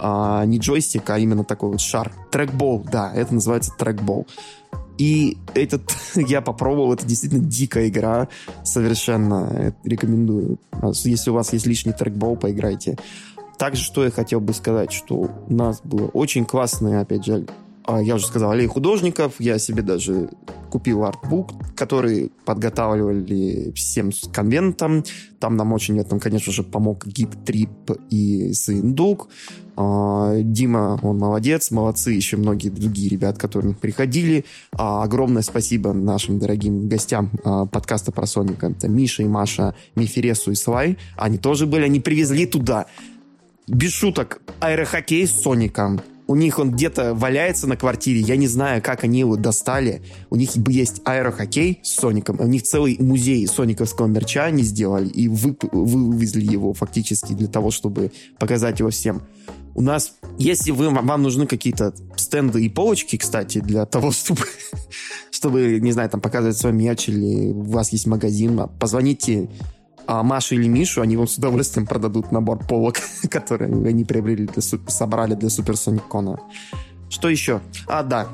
а, не джойстик, а именно такой вот шар. Трекбол, да, это называется трекбол. И этот я попробовал, это действительно дикая игра, совершенно рекомендую. Если у вас есть лишний трекбол, поиграйте. Также, что я хотел бы сказать, что у нас было очень классное, опять же, а, я уже сказал, аллея художников. Я себе даже купил артбук, который подготавливали всем с конвентом. Там нам очень в этом, конечно же, помог Гип Трип и Сындук. А, Дима, он молодец, молодцы еще многие другие ребят, которые приходили. А, огромное спасибо нашим дорогим гостям подкаста про Соника. Это Миша и Маша, Мифересу и Свай. Они тоже были, они привезли туда без шуток, аэрохоккей с Соником, у них он где-то валяется на квартире, я не знаю, как они его достали. У них есть аэрохоккей с Соником, у них целый музей сониковского мерча они сделали и вы, вывезли его фактически для того, чтобы показать его всем. У нас, если вы, вам нужны какие-то стенды и полочки, кстати, для того, чтобы, чтобы, не знаю, там показывать свой мерч, или у вас есть магазин, позвоните а Машу или Мишу, они вам с удовольствием продадут набор полок, которые они приобрели, для, собрали для Супер Соникона. Что еще? А, да.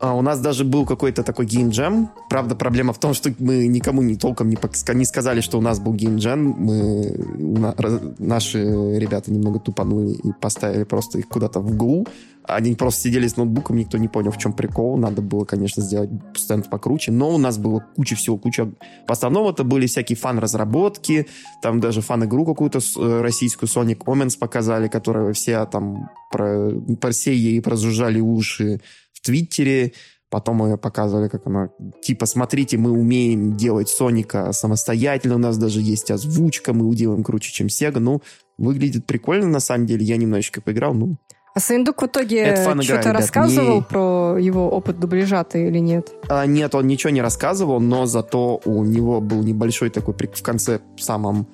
А, у нас даже был какой-то такой геймджем. Правда, проблема в том, что мы никому не толком не, не сказали, что у нас был геймджем. Мы, на, наши ребята немного тупанули и поставили просто их куда-то в углу. Они просто сидели с ноутбуком, никто не понял, в чем прикол. Надо было, конечно, сделать стенд покруче, но у нас было куча всего, куча... В основном это были всякие фан-разработки, там даже фан-игру какую-то э, российскую Sonic Omens показали, которая все там про, про все ей прожужжали уши в Твиттере, Потом мы показывали, как она... Типа, смотрите, мы умеем делать Соника самостоятельно, у нас даже есть озвучка, мы делаем круче, чем Sega. Ну, выглядит прикольно, на самом деле. Я немножечко поиграл, ну, А Сындук в итоге что-то рассказывал не... про его опыт дубляжа или нет? А, нет, он ничего не рассказывал, но зато у него был небольшой такой в конце самом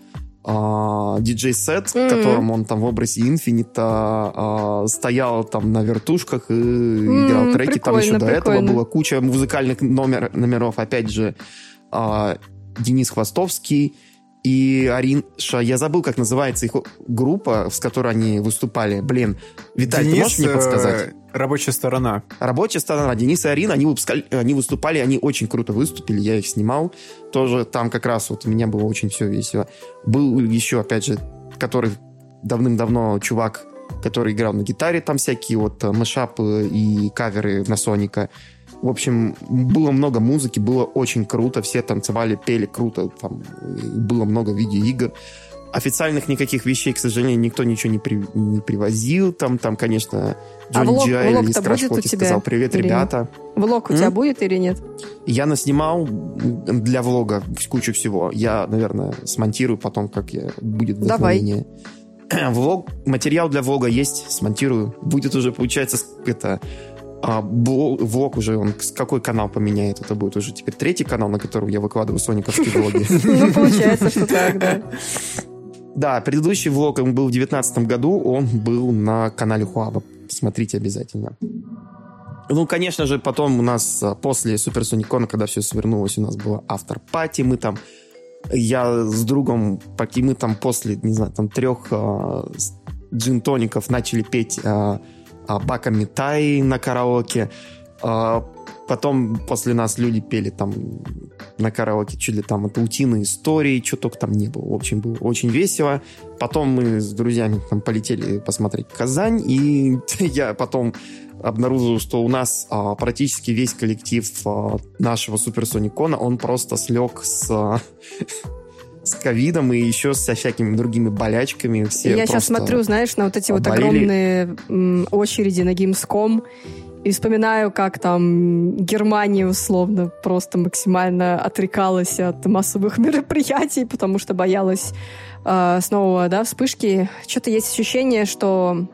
а, диджей-сет, mm-hmm. в котором он там в образе Инфинита а, стоял там на вертушках и mm-hmm, играл треки. Там еще до этого было куча музыкальных номер, номеров. Опять же, а, Денис Хвостовский, и Ариша, я забыл, как называется их группа, с которой они выступали. Блин, Виталий, Денис, ты можешь мне подсказать? Э, рабочая сторона. Рабочая сторона. Денис и Арина, они, выпускали, они выступали, они очень круто выступили, я их снимал. Тоже там как раз вот у меня было очень все весело. Был еще, опять же, который давным-давно чувак, который играл на гитаре, там всякие вот э, мешапы и каверы на Соника. В общем, было много музыки, было очень круто, все танцевали, пели круто, там было много видеоигр. Официальных никаких вещей, к сожалению, никто ничего не, при, не привозил. Там, там, конечно, Джонни а влог, Джай из Hockey сказал «Привет, ребята». Нет? Влог у М? тебя будет или нет? Я наснимал для влога кучу всего. Я, наверное, смонтирую потом, как я, будет вдохновение. Давай. Влог, материал для влога есть, смонтирую. Будет уже, получается, это а влог уже, он какой канал поменяет? Это будет уже теперь третий канал, на котором я выкладываю сониковские влоги. Ну, получается, что так, да. Да, предыдущий влог он был в 2019 году, он был на канале Хуаба. Смотрите обязательно. Ну, конечно же, потом у нас а, после Суперсоникона, когда все свернулось, у нас было автор-пати, мы там я с другом, мы там после, не знаю, там трех э, джин-тоников начали петь э, а, Бака Митай на караоке. А, потом после нас люди пели там на караоке чуть ли там от утиной истории, что только там не было. В общем, было очень весело. Потом мы с друзьями там полетели посмотреть Казань, и я потом обнаружил, что у нас а, практически весь коллектив а, нашего Суперсоникона, он просто слег с с ковидом и еще со всякими другими болячками. Все Я сейчас смотрю, знаешь, на вот эти вот огромные очереди на Gamescom и вспоминаю, как там Германия условно просто максимально отрекалась от массовых мероприятий, потому что боялась э, снова, да, вспышки. Что-то есть ощущение, что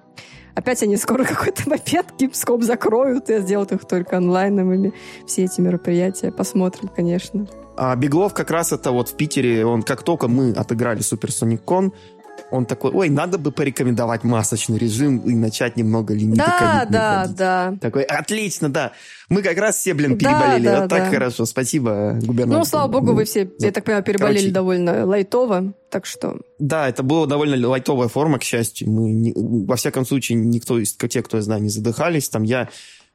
опять они скоро какой-то момент Gamescom закроют и сделают их только онлайновыми. Все эти мероприятия. Посмотрим, конечно. А Беглов как раз это вот в Питере, он как только мы отыграли Супер Соник Кон, он такой, ой, надо бы порекомендовать масочный режим и начать немного лимиты Да, да, вводить. да. Такой, отлично, да. Мы как раз все, блин, переболели. Да, да, вот так да. хорошо. Спасибо, губернатор. Ну, слава богу, вы все, я так понимаю, переболели Короче, довольно лайтово, так что... Да, это была довольно лайтовая форма, к счастью. Мы, не, во всяком случае, никто из тех, кто я знаю, не задыхались. Там я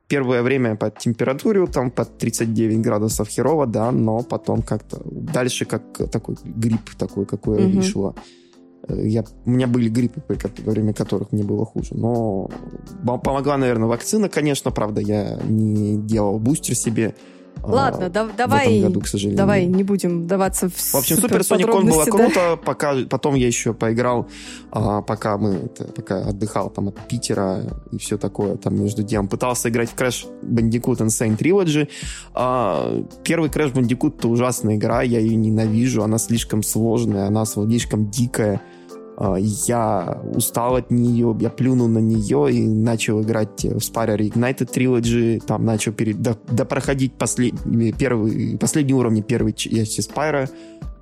первое время по температуре, там под 39 градусов херово, да, но потом как-то дальше как такой грипп такой, какой угу. решила. Э, я, у меня были гриппы, во время которых мне было хуже. Но помогла, наверное, вакцина, конечно. Правда, я не делал бустер себе. Ладно, а, да, давай, году, к сожалению. давай не будем вдаваться в В общем, Супер Соник Он было круто, да? пока, потом я еще поиграл, а, пока мы, это, пока отдыхал там от Питера и все такое, там между делом. Пытался играть в Crash Bandicoot Insane Trilogy. А, первый Crash Bandicoot это ужасная игра, я ее ненавижу, она слишком сложная, она слишком дикая. А, я устал от нее, я плюнул на нее и начал играть в Spyro Ignited Trilogy, там начал перед, до, до проходить послед, первый, последний уровень первой части Spyro.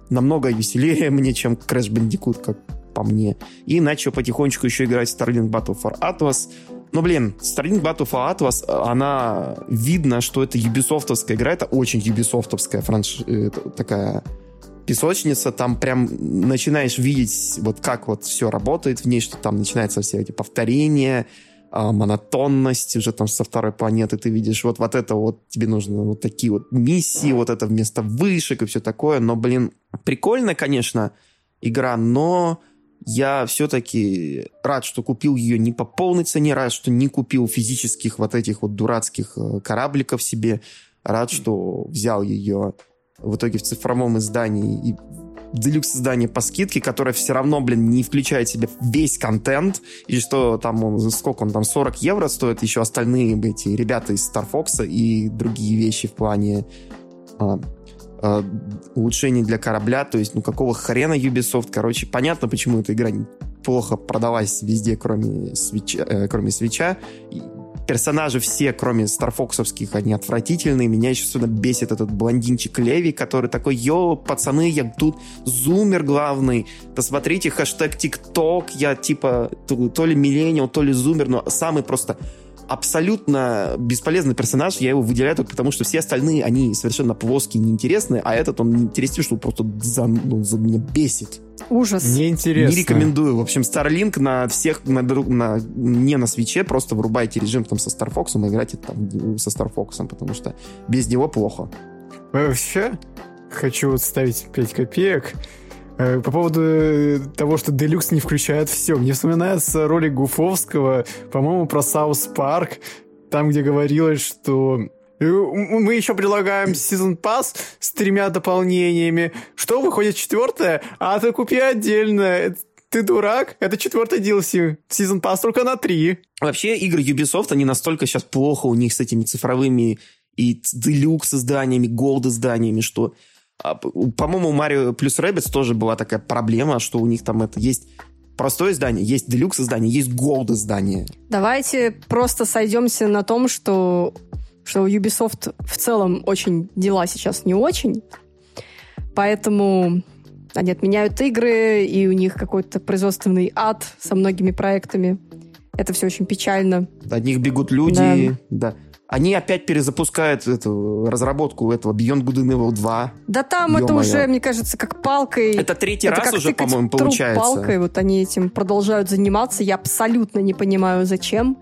Намного веселее мне, чем Crash Bandicoot, как по мне. И начал потихонечку еще играть в Starlink Battle for Atlas. Но, блин, Starlink Battle for Atlas, она видно, что это юбисофтовская игра, это очень юбисофтовская франш... Э, такая песочница, там прям начинаешь видеть, вот как вот все работает в ней, что там начинаются все эти повторения, а, монотонность уже там со второй планеты ты видишь, вот, вот это вот тебе нужно вот такие вот миссии, вот это вместо вышек и все такое, но, блин, прикольно, конечно, игра, но я все-таки рад, что купил ее не по полной цене, рад, что не купил физических вот этих вот дурацких э, корабликов себе, рад, что взял ее в итоге в цифровом издании и делюкс издание по скидке, которое все равно, блин, не включает в себя весь контент, и что там, он, сколько он там, 40 евро стоит, еще остальные эти ребята из Star Fox и другие вещи в плане а, а, улучшений для корабля, то есть, ну, какого хрена Ubisoft, короче, понятно, почему эта игра плохо продалась везде, кроме свеча. Э, кроме свеча. Персонажи все, кроме старфоксовских, они отвратительные. Меня еще сюда бесит этот блондинчик Леви, который такой, йо, пацаны, я тут зумер главный. Да смотрите, хэштег ТикТок, я типа то ли миллениал, то ли зумер, но самый просто абсолютно бесполезный персонаж, я его выделяю только потому, что все остальные, они совершенно плоские, неинтересные, а этот, он интересный, что просто за, ну, за меня бесит. Ужас. Неинтересно. Не рекомендую. В общем, Starlink на всех, на, на, не на свече, просто врубайте режим там со Star Fox и играйте там со Star Fox, потому что без него плохо. Вообще, хочу ставить 5 копеек по поводу э, того, что Делюкс не включает все. Мне вспоминается ролик Гуфовского, по-моему, про South Park, там, где говорилось, что э, мы еще предлагаем Season Pass с тремя дополнениями. Что выходит четвертое? А ты купи отдельно. Ты дурак? Это четвертый DLC. Season Pass только на три. Вообще, игры Ubisoft, они настолько сейчас плохо у них с этими цифровыми и deluxe изданиями, gold изданиями, что по-моему, у Марио плюс Rabbids тоже была такая проблема, что у них там это есть простое издание, есть делюкс издание, есть голд издание. Давайте просто сойдемся на том, что, что у Ubisoft в целом очень дела сейчас не очень. Поэтому они отменяют игры, и у них какой-то производственный ад со многими проектами. Это все очень печально. От них бегут люди, да. да. Они опять перезапускают эту разработку этого Beyond Good and Evil 2. Да там это уже, мне кажется, как палкой. Это третий это раз уже, по-моему, получается. палкой, вот они этим продолжают заниматься. Я абсолютно не понимаю, зачем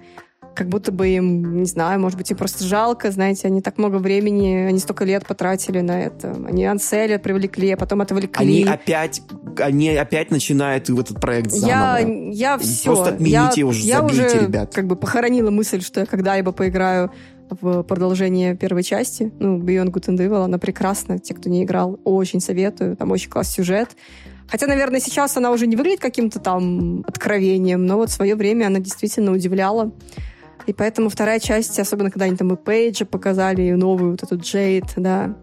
как будто бы им, не знаю, может быть, им просто жалко, знаете, они так много времени, они столько лет потратили на это. Они Анселя привлекли, а потом отвлекли. Они опять, они опять начинают в этот проект заново. Я, я все. Просто отмените я, уже, я забейте, уже, ребят. как бы похоронила мысль, что я когда-либо поиграю в продолжение первой части. Ну, Beyond Good and Evil, она прекрасна. Те, кто не играл, очень советую. Там очень классный сюжет. Хотя, наверное, сейчас она уже не выглядит каким-то там откровением, но вот в свое время она действительно удивляла. И поэтому вторая часть, особенно когда они там и Пейджа показали, и новую вот эту Джейд, да,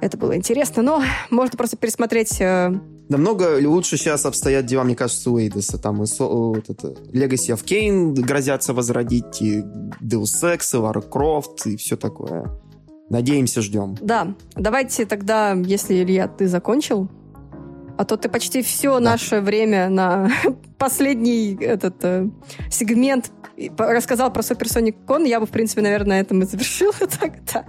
это было интересно. Но можно просто пересмотреть э, Намного лучше сейчас обстоят дела, мне кажется, у Эйдеса. Там и со, вот это, Legacy of Kane грозятся возродить, и Deus Ex, и Lara Croft, и все такое. Надеемся, ждем. Да. Давайте тогда, если, Илья, ты закончил, а то ты почти все да. наше время на последний этот э, сегмент рассказал про Supersonic Con. Я бы, в принципе, наверное, на этом и завершила тогда.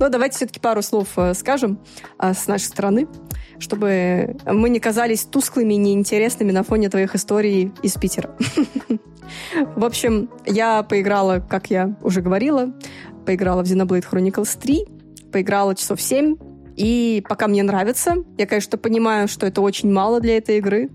Но давайте все-таки пару слов э, скажем э, с нашей стороны чтобы мы не казались тусклыми и неинтересными на фоне твоих историй из Питера. В общем, я поиграла, как я уже говорила, поиграла в Xenoblade Chronicles 3, поиграла часов 7, и пока мне нравится, я, конечно, понимаю, что это очень мало для этой игры,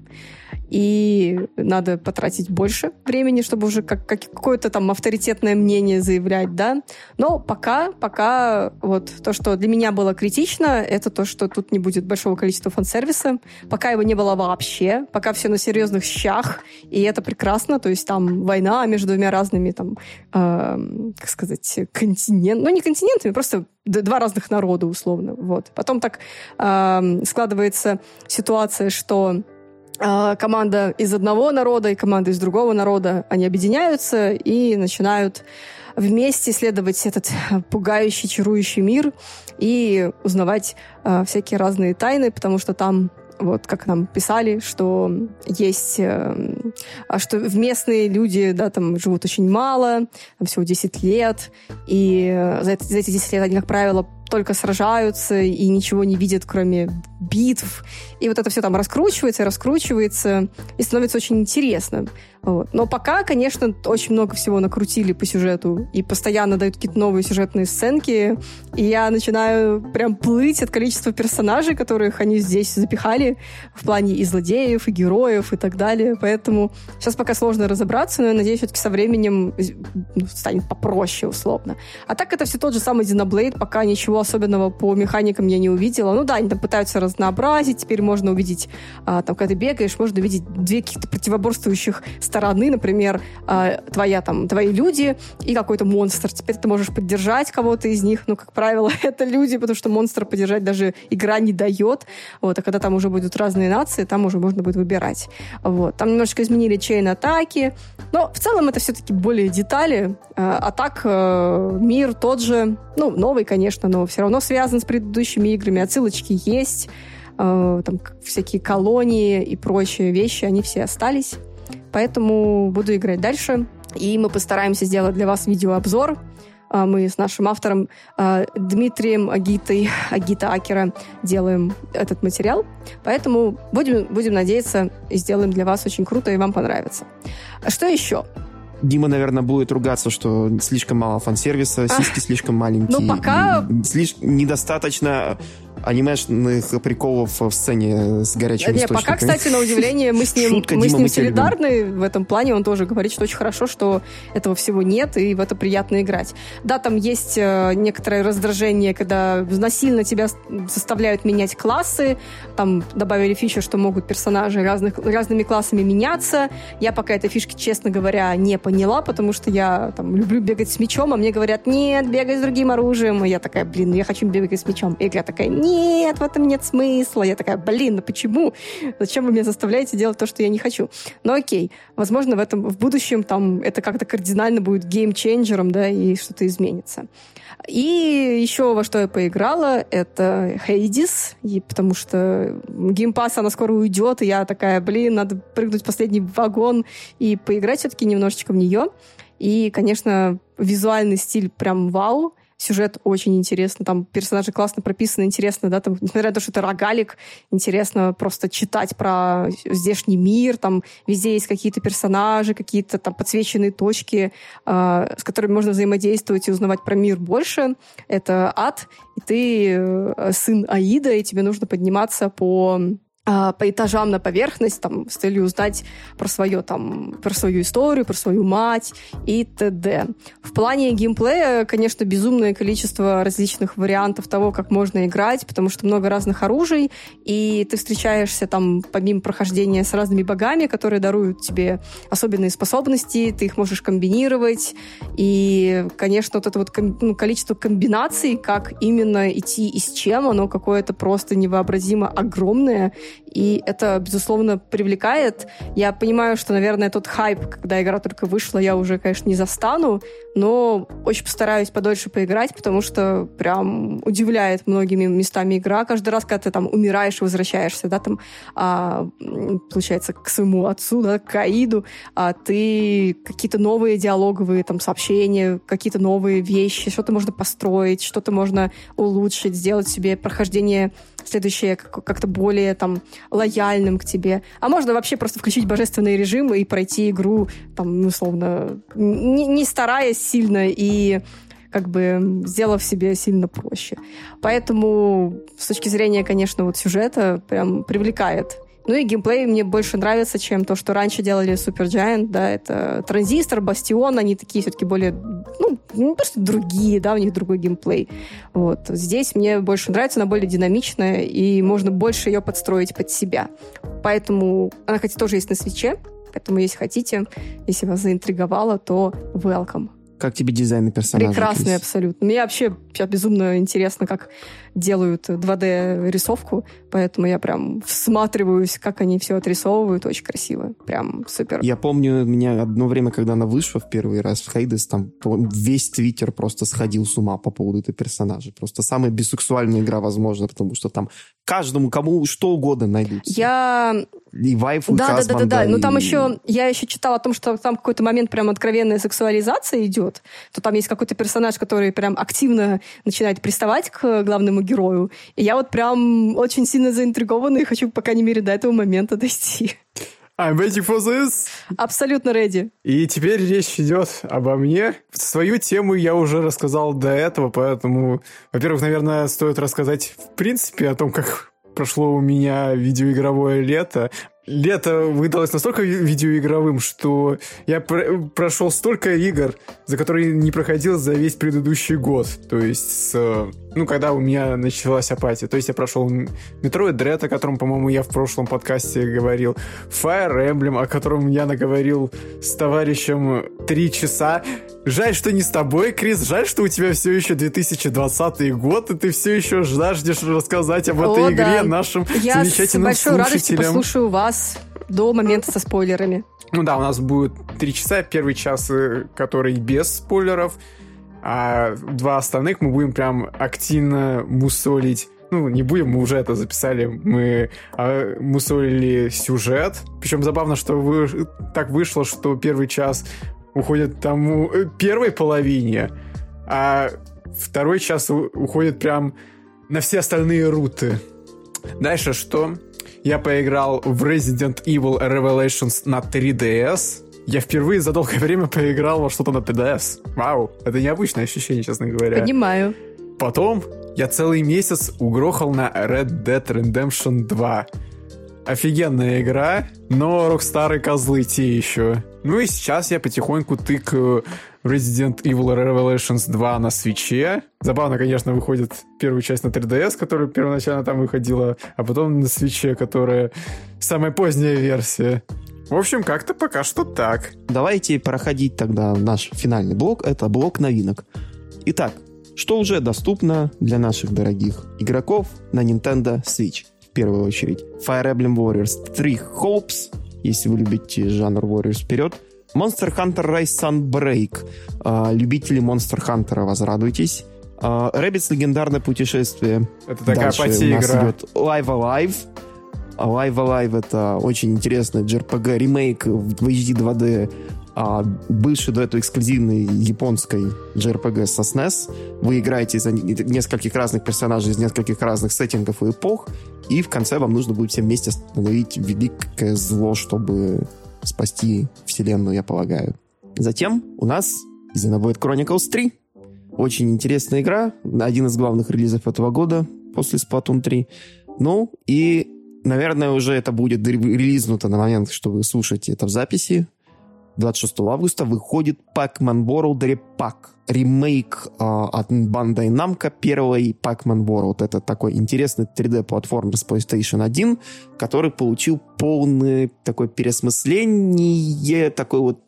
и надо потратить больше времени, чтобы уже как, как какое-то там авторитетное мнение заявлять, да. Но пока, пока вот то, что для меня было критично, это то, что тут не будет большого количества фан-сервиса, пока его не было вообще, пока все на серьезных щах, и это прекрасно, то есть там война между двумя разными там, э, как сказать, континент, ну не континентами, просто два разных народа условно, вот. Потом так э, складывается ситуация, что команда из одного народа и команда из другого народа, они объединяются и начинают вместе исследовать этот пугающий, чарующий мир и узнавать э, всякие разные тайны, потому что там вот как нам писали, что есть, э, что местные люди, да, там живут очень мало, там всего 10 лет, и за, это, за эти 10 лет они, как правило, только сражаются и ничего не видят, кроме битв. И вот это все там раскручивается, раскручивается, и становится очень интересно. Вот. Но пока, конечно, очень много всего накрутили по сюжету, и постоянно дают какие-то новые сюжетные сценки, и я начинаю прям плыть от количества персонажей, которых они здесь запихали, в плане и злодеев, и героев, и так далее. Поэтому сейчас пока сложно разобраться, но я надеюсь, все-таки со временем ну, станет попроще, условно. А так это все тот же самый Xenoblade, пока ничего особенного по механикам я не увидела. Ну да, они там пытаются разнообразить, теперь можно увидеть, а, там, когда ты бегаешь, можно увидеть две каких-то противоборствующих стороны, например, э, твоя, там, твои люди и какой-то монстр. Теперь ты можешь поддержать кого-то из них. Ну, как правило, это люди, потому что монстра поддержать даже игра не дает. Вот, а когда там уже будут разные нации, там уже можно будет выбирать. Вот. Там немножечко изменили чейн атаки. Но в целом это все-таки более детали. Э, а так э, мир тот же. Ну, новый, конечно, но все равно связан с предыдущими играми. Отсылочки есть. Э, там всякие колонии и прочие вещи, они все остались. Поэтому буду играть дальше. И мы постараемся сделать для вас видеообзор. Э, мы с нашим автором э, Дмитрием Агитой, Агита Акера делаем этот материал. Поэтому будем, будем надеяться и сделаем для вас очень круто, и вам понравится. Что еще? Дима, наверное, будет ругаться, что слишком мало фан-сервиса, сиськи слишком маленькие. Ну, пока... Слишком недостаточно анимешных приколов в сцене с горячими Не, пока, кстати, на удивление, мы с ним, Шутка, мы Дима, с ним солидарны любим. в этом плане. Он тоже говорит, что очень хорошо, что этого всего нет, и в это приятно играть. Да, там есть э, некоторое раздражение, когда насильно тебя заставляют менять классы. Там добавили фичу, что могут персонажи разных, разными классами меняться. Я пока этой фишки, честно говоря, не поняла, потому что я там люблю бегать с мечом, а мне говорят, нет, бегай с другим оружием. И я такая, блин, я хочу бегать с мечом. И игра такая, нет, нет, в этом нет смысла. Я такая, блин, ну почему? Зачем вы меня заставляете делать то, что я не хочу? Ну окей, возможно, в этом в будущем там это как-то кардинально будет геймченджером, да, и что-то изменится. И еще во что я поиграла, это и потому что геймпас, она скоро уйдет, и я такая, блин, надо прыгнуть в последний вагон и поиграть все-таки немножечко в нее. И, конечно, визуальный стиль прям вау сюжет очень интересно, там персонажи классно прописаны, интересно, да, там, несмотря на то, что это рогалик, интересно просто читать про здешний мир, там везде есть какие-то персонажи, какие-то там подсвеченные точки, э, с которыми можно взаимодействовать и узнавать про мир больше. Это ад, и ты э, сын Аида, и тебе нужно подниматься по по этажам на поверхность, там, с целью узнать про, свое, там, про свою историю, про свою мать и т.д. В плане геймплея, конечно, безумное количество различных вариантов того, как можно играть, потому что много разных оружий, и ты встречаешься там, помимо прохождения с разными богами, которые даруют тебе особенные способности, ты их можешь комбинировать, и, конечно, вот это вот ну, количество комбинаций, как именно идти и с чем, оно какое-то просто невообразимо огромное, и это, безусловно, привлекает. Я понимаю, что, наверное, тот хайп, когда игра только вышла, я уже, конечно, не застану, но очень постараюсь подольше поиграть, потому что прям удивляет многими местами игра. Каждый раз, когда ты там умираешь и возвращаешься, да, там, а, получается, к своему отцу, да, к Аиду, а ты какие-то новые диалоговые там сообщения, какие-то новые вещи, что-то можно построить, что-то можно улучшить, сделать себе прохождение следующее как-то более там лояльным к тебе. А можно вообще просто включить божественный режим и пройти игру, там, условно, не, не стараясь сильно и как бы сделав себе сильно проще. Поэтому с точки зрения, конечно, вот сюжета прям привлекает ну и геймплей мне больше нравится, чем то, что раньше делали Super Giant, да, это Транзистор, Бастион, они такие все-таки более, ну, не то, что другие, да, у них другой геймплей. Вот. Здесь мне больше нравится, она более динамичная, и можно больше ее подстроить под себя. Поэтому она, кстати, тоже есть на свече, поэтому если хотите, если вас заинтриговало, то welcome. Как тебе дизайн персонажа? Прекрасный абсолютно. Мне вообще сейчас безумно интересно, как делают 2D-рисовку, поэтому я прям всматриваюсь, как они все отрисовывают, очень красиво, прям супер. Я помню, меня одно время, когда она вышла в первый раз в Хейдес, там весь твиттер просто сходил с ума по поводу этого персонажа. Просто самая бисексуальная игра, возможно, потому что там каждому, кому что угодно найдутся. Я... И вайфу, да, да, да, да, да, и... Но там еще, я еще читала о том, что там какой-то момент прям откровенная сексуализация идет, то там есть какой-то персонаж, который прям активно начинает приставать к главному герою. И я вот прям очень сильно заинтригована и хочу, по крайней мере, до этого момента дойти. I'm waiting for this. Абсолютно ready. И теперь речь идет обо мне. Свою тему я уже рассказал до этого, поэтому, во-первых, наверное, стоит рассказать в принципе о том, как прошло у меня видеоигровое лето. Лето выдалось настолько видеоигровым, что я про прошел столько игр, за которые не проходил за весь предыдущий год. То есть с ну, когда у меня началась апатия. То есть я прошел Metroid Dread, о котором, по-моему, я в прошлом подкасте говорил, Fire Emblem, о котором я наговорил с товарищем три часа. Жаль, что не с тобой, Крис, жаль, что у тебя все еще 2020 год, и ты все еще жаждешь рассказать об этой О, игре да. нашим я замечательным Я с большой радостью послушаю вас до момента со спойлерами. Ну да, у нас будет три часа. Первый час, э, который без спойлеров, а два остальных мы будем прям активно мусолить ну, не будем, мы уже это записали, мы а, мусолили сюжет. Причем забавно, что вы, так вышло, что первый час уходит тому э, первой половине, а второй час уходит прям на все остальные руты. Дальше что? Я поиграл в Resident Evil Revelations на 3DS. Я впервые за долгое время поиграл во что-то на 3DS. Вау, это необычное ощущение, честно говоря. Понимаю. Потом я целый месяц угрохал на Red Dead Redemption 2. Офигенная игра, но Rockstar козлы те еще. Ну и сейчас я потихоньку тыкаю Resident Evil Revelations 2 на свече. Забавно, конечно, выходит первая часть на 3DS, которая первоначально там выходила, а потом на свече, которая самая поздняя версия. В общем, как-то пока что так. Давайте проходить тогда наш финальный блок. Это блок новинок. Итак, что уже доступно для наших дорогих игроков на Nintendo Switch? В первую очередь, Fire Emblem Warriors 3 Hopes, если вы любите жанр Warriors вперед. Monster Hunter Rise Sunbreak. А, любители Monster Hunter, возрадуйтесь. А, Rabbids легендарное путешествие. Это такая Дальше нас игра. идет Live Alive. Live Alive это очень интересный JRPG ремейк в HD 2D а бывший до этого эксклюзивной японской JRPG со SNES. Вы играете за нескольких разных персонажей из нескольких разных сеттингов и эпох, и в конце вам нужно будет всем вместе остановить великое зло, чтобы спасти вселенную, я полагаю. Затем у нас Xenoblade Chronicles 3. Очень интересная игра, один из главных релизов этого года после Splatoon 3. Ну, и Наверное, уже это будет релизнуто на момент, что вы слушаете это в записи. 26 августа выходит Pac-Man World Repack. Ремейк э, от Bandai Namco первой Pac-Man World. Это такой интересный 3D-платформер с PlayStation 1, который получил полное такое пересмысление, такой вот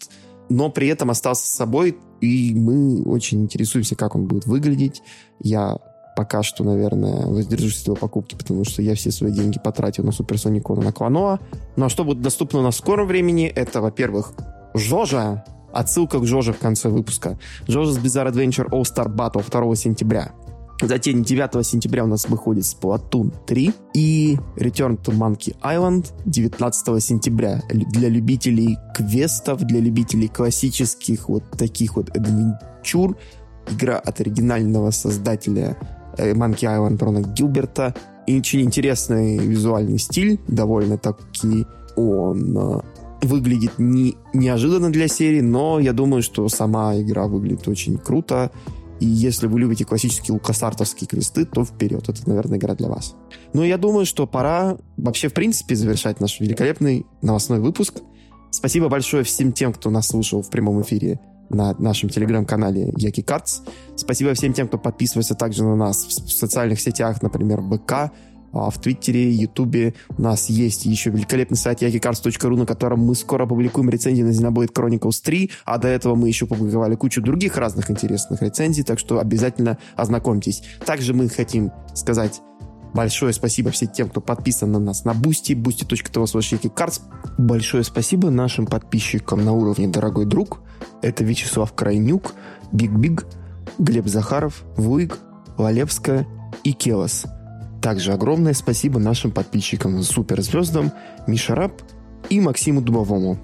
но при этом остался с собой, и мы очень интересуемся, как он будет выглядеть. Я пока что, наверное, воздержусь от его покупки, потому что я все свои деньги потратил на Суперсоникона, на Кланоа. Ну а что будет доступно на скором времени, это, во-первых, Жожа, отсылка к Жоже в конце выпуска. Жожа's Bizarre Adventure All Star Battle 2 сентября. Затем 9 сентября у нас выходит Splatoon 3 и Return to Monkey Island 19 сентября для любителей квестов, для любителей классических вот таких вот адвенчур. Игра от оригинального создателя Э, Monkey Island Рона Гилберта. И очень интересный визуальный стиль, довольно-таки он э, выглядит не, неожиданно для серии, но я думаю, что сама игра выглядит очень круто. И если вы любите классические лукасартовские квесты, то вперед. Это, наверное, игра для вас. Но я думаю, что пора вообще, в принципе, завершать наш великолепный новостной выпуск. Спасибо большое всем тем, кто нас слушал в прямом эфире на нашем телеграм-канале Яки Картс. Спасибо всем тем, кто подписывается также на нас в социальных сетях, например, ВК, а, в Твиттере, Ютубе. У нас есть еще великолепный сайт yakicards.ru, на котором мы скоро публикуем рецензии на Xenoblade Chronicles 3, а до этого мы еще публиковали кучу других разных интересных рецензий, так что обязательно ознакомьтесь. Также мы хотим сказать Большое спасибо всем тем, кто подписан на нас на Boosty, boosty.tv slash Большое спасибо нашим подписчикам на уровне «Дорогой друг». Это Вячеслав Крайнюк, Биг Биг, Глеб Захаров, Вуик, Лалевская и Келос. Также огромное спасибо нашим подписчикам суперзвездам Миша Раб и Максиму Дубовому.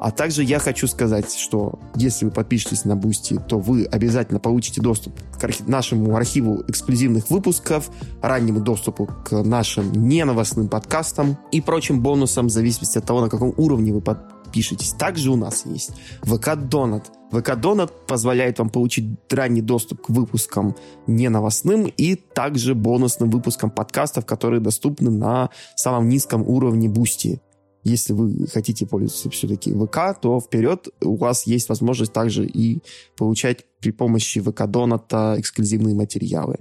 А также я хочу сказать, что если вы подпишетесь на Boosty, то вы обязательно получите доступ к архи- нашему архиву эксклюзивных выпусков, раннему доступу к нашим неновостным подкастам и прочим бонусам в зависимости от того, на каком уровне вы подпишетесь. Также у нас есть ВК Донат. ВК Донат позволяет вам получить ранний доступ к выпускам неновостным и также бонусным выпускам подкастов, которые доступны на самом низком уровне Boosty. Если вы хотите пользоваться все-таки ВК, то вперед у вас есть возможность также и получать при помощи ВК Доната эксклюзивные материалы.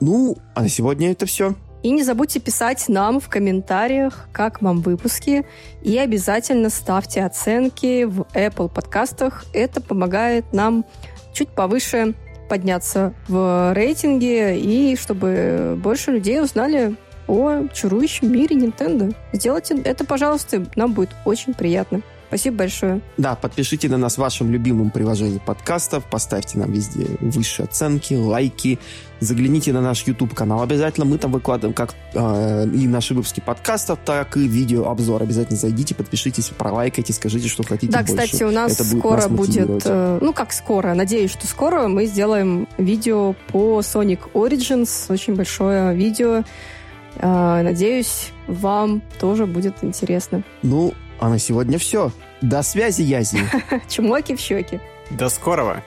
Ну, а на сегодня это все. И не забудьте писать нам в комментариях, как вам выпуски. И обязательно ставьте оценки в Apple подкастах. Это помогает нам чуть повыше подняться в рейтинге и чтобы больше людей узнали о чарующем мире Nintendo. Сделайте это, пожалуйста, нам будет очень приятно. Спасибо большое. Да, подпишите на нас в вашем любимом приложении подкастов, поставьте нам везде высшие оценки, лайки, загляните на наш YouTube-канал обязательно, мы там выкладываем как э, и наши выпуски подкастов, так и видеообзор. Обязательно зайдите, подпишитесь, пролайкайте, скажите, что хотите Да, больше. кстати, у нас Это будет скоро нас будет, э, ну как скоро, надеюсь, что скоро мы сделаем видео по Sonic Origins, очень большое видео. Э, надеюсь, вам тоже будет интересно. Ну, а на сегодня все. До связи, Язи. Чмоки в щеки. До скорого!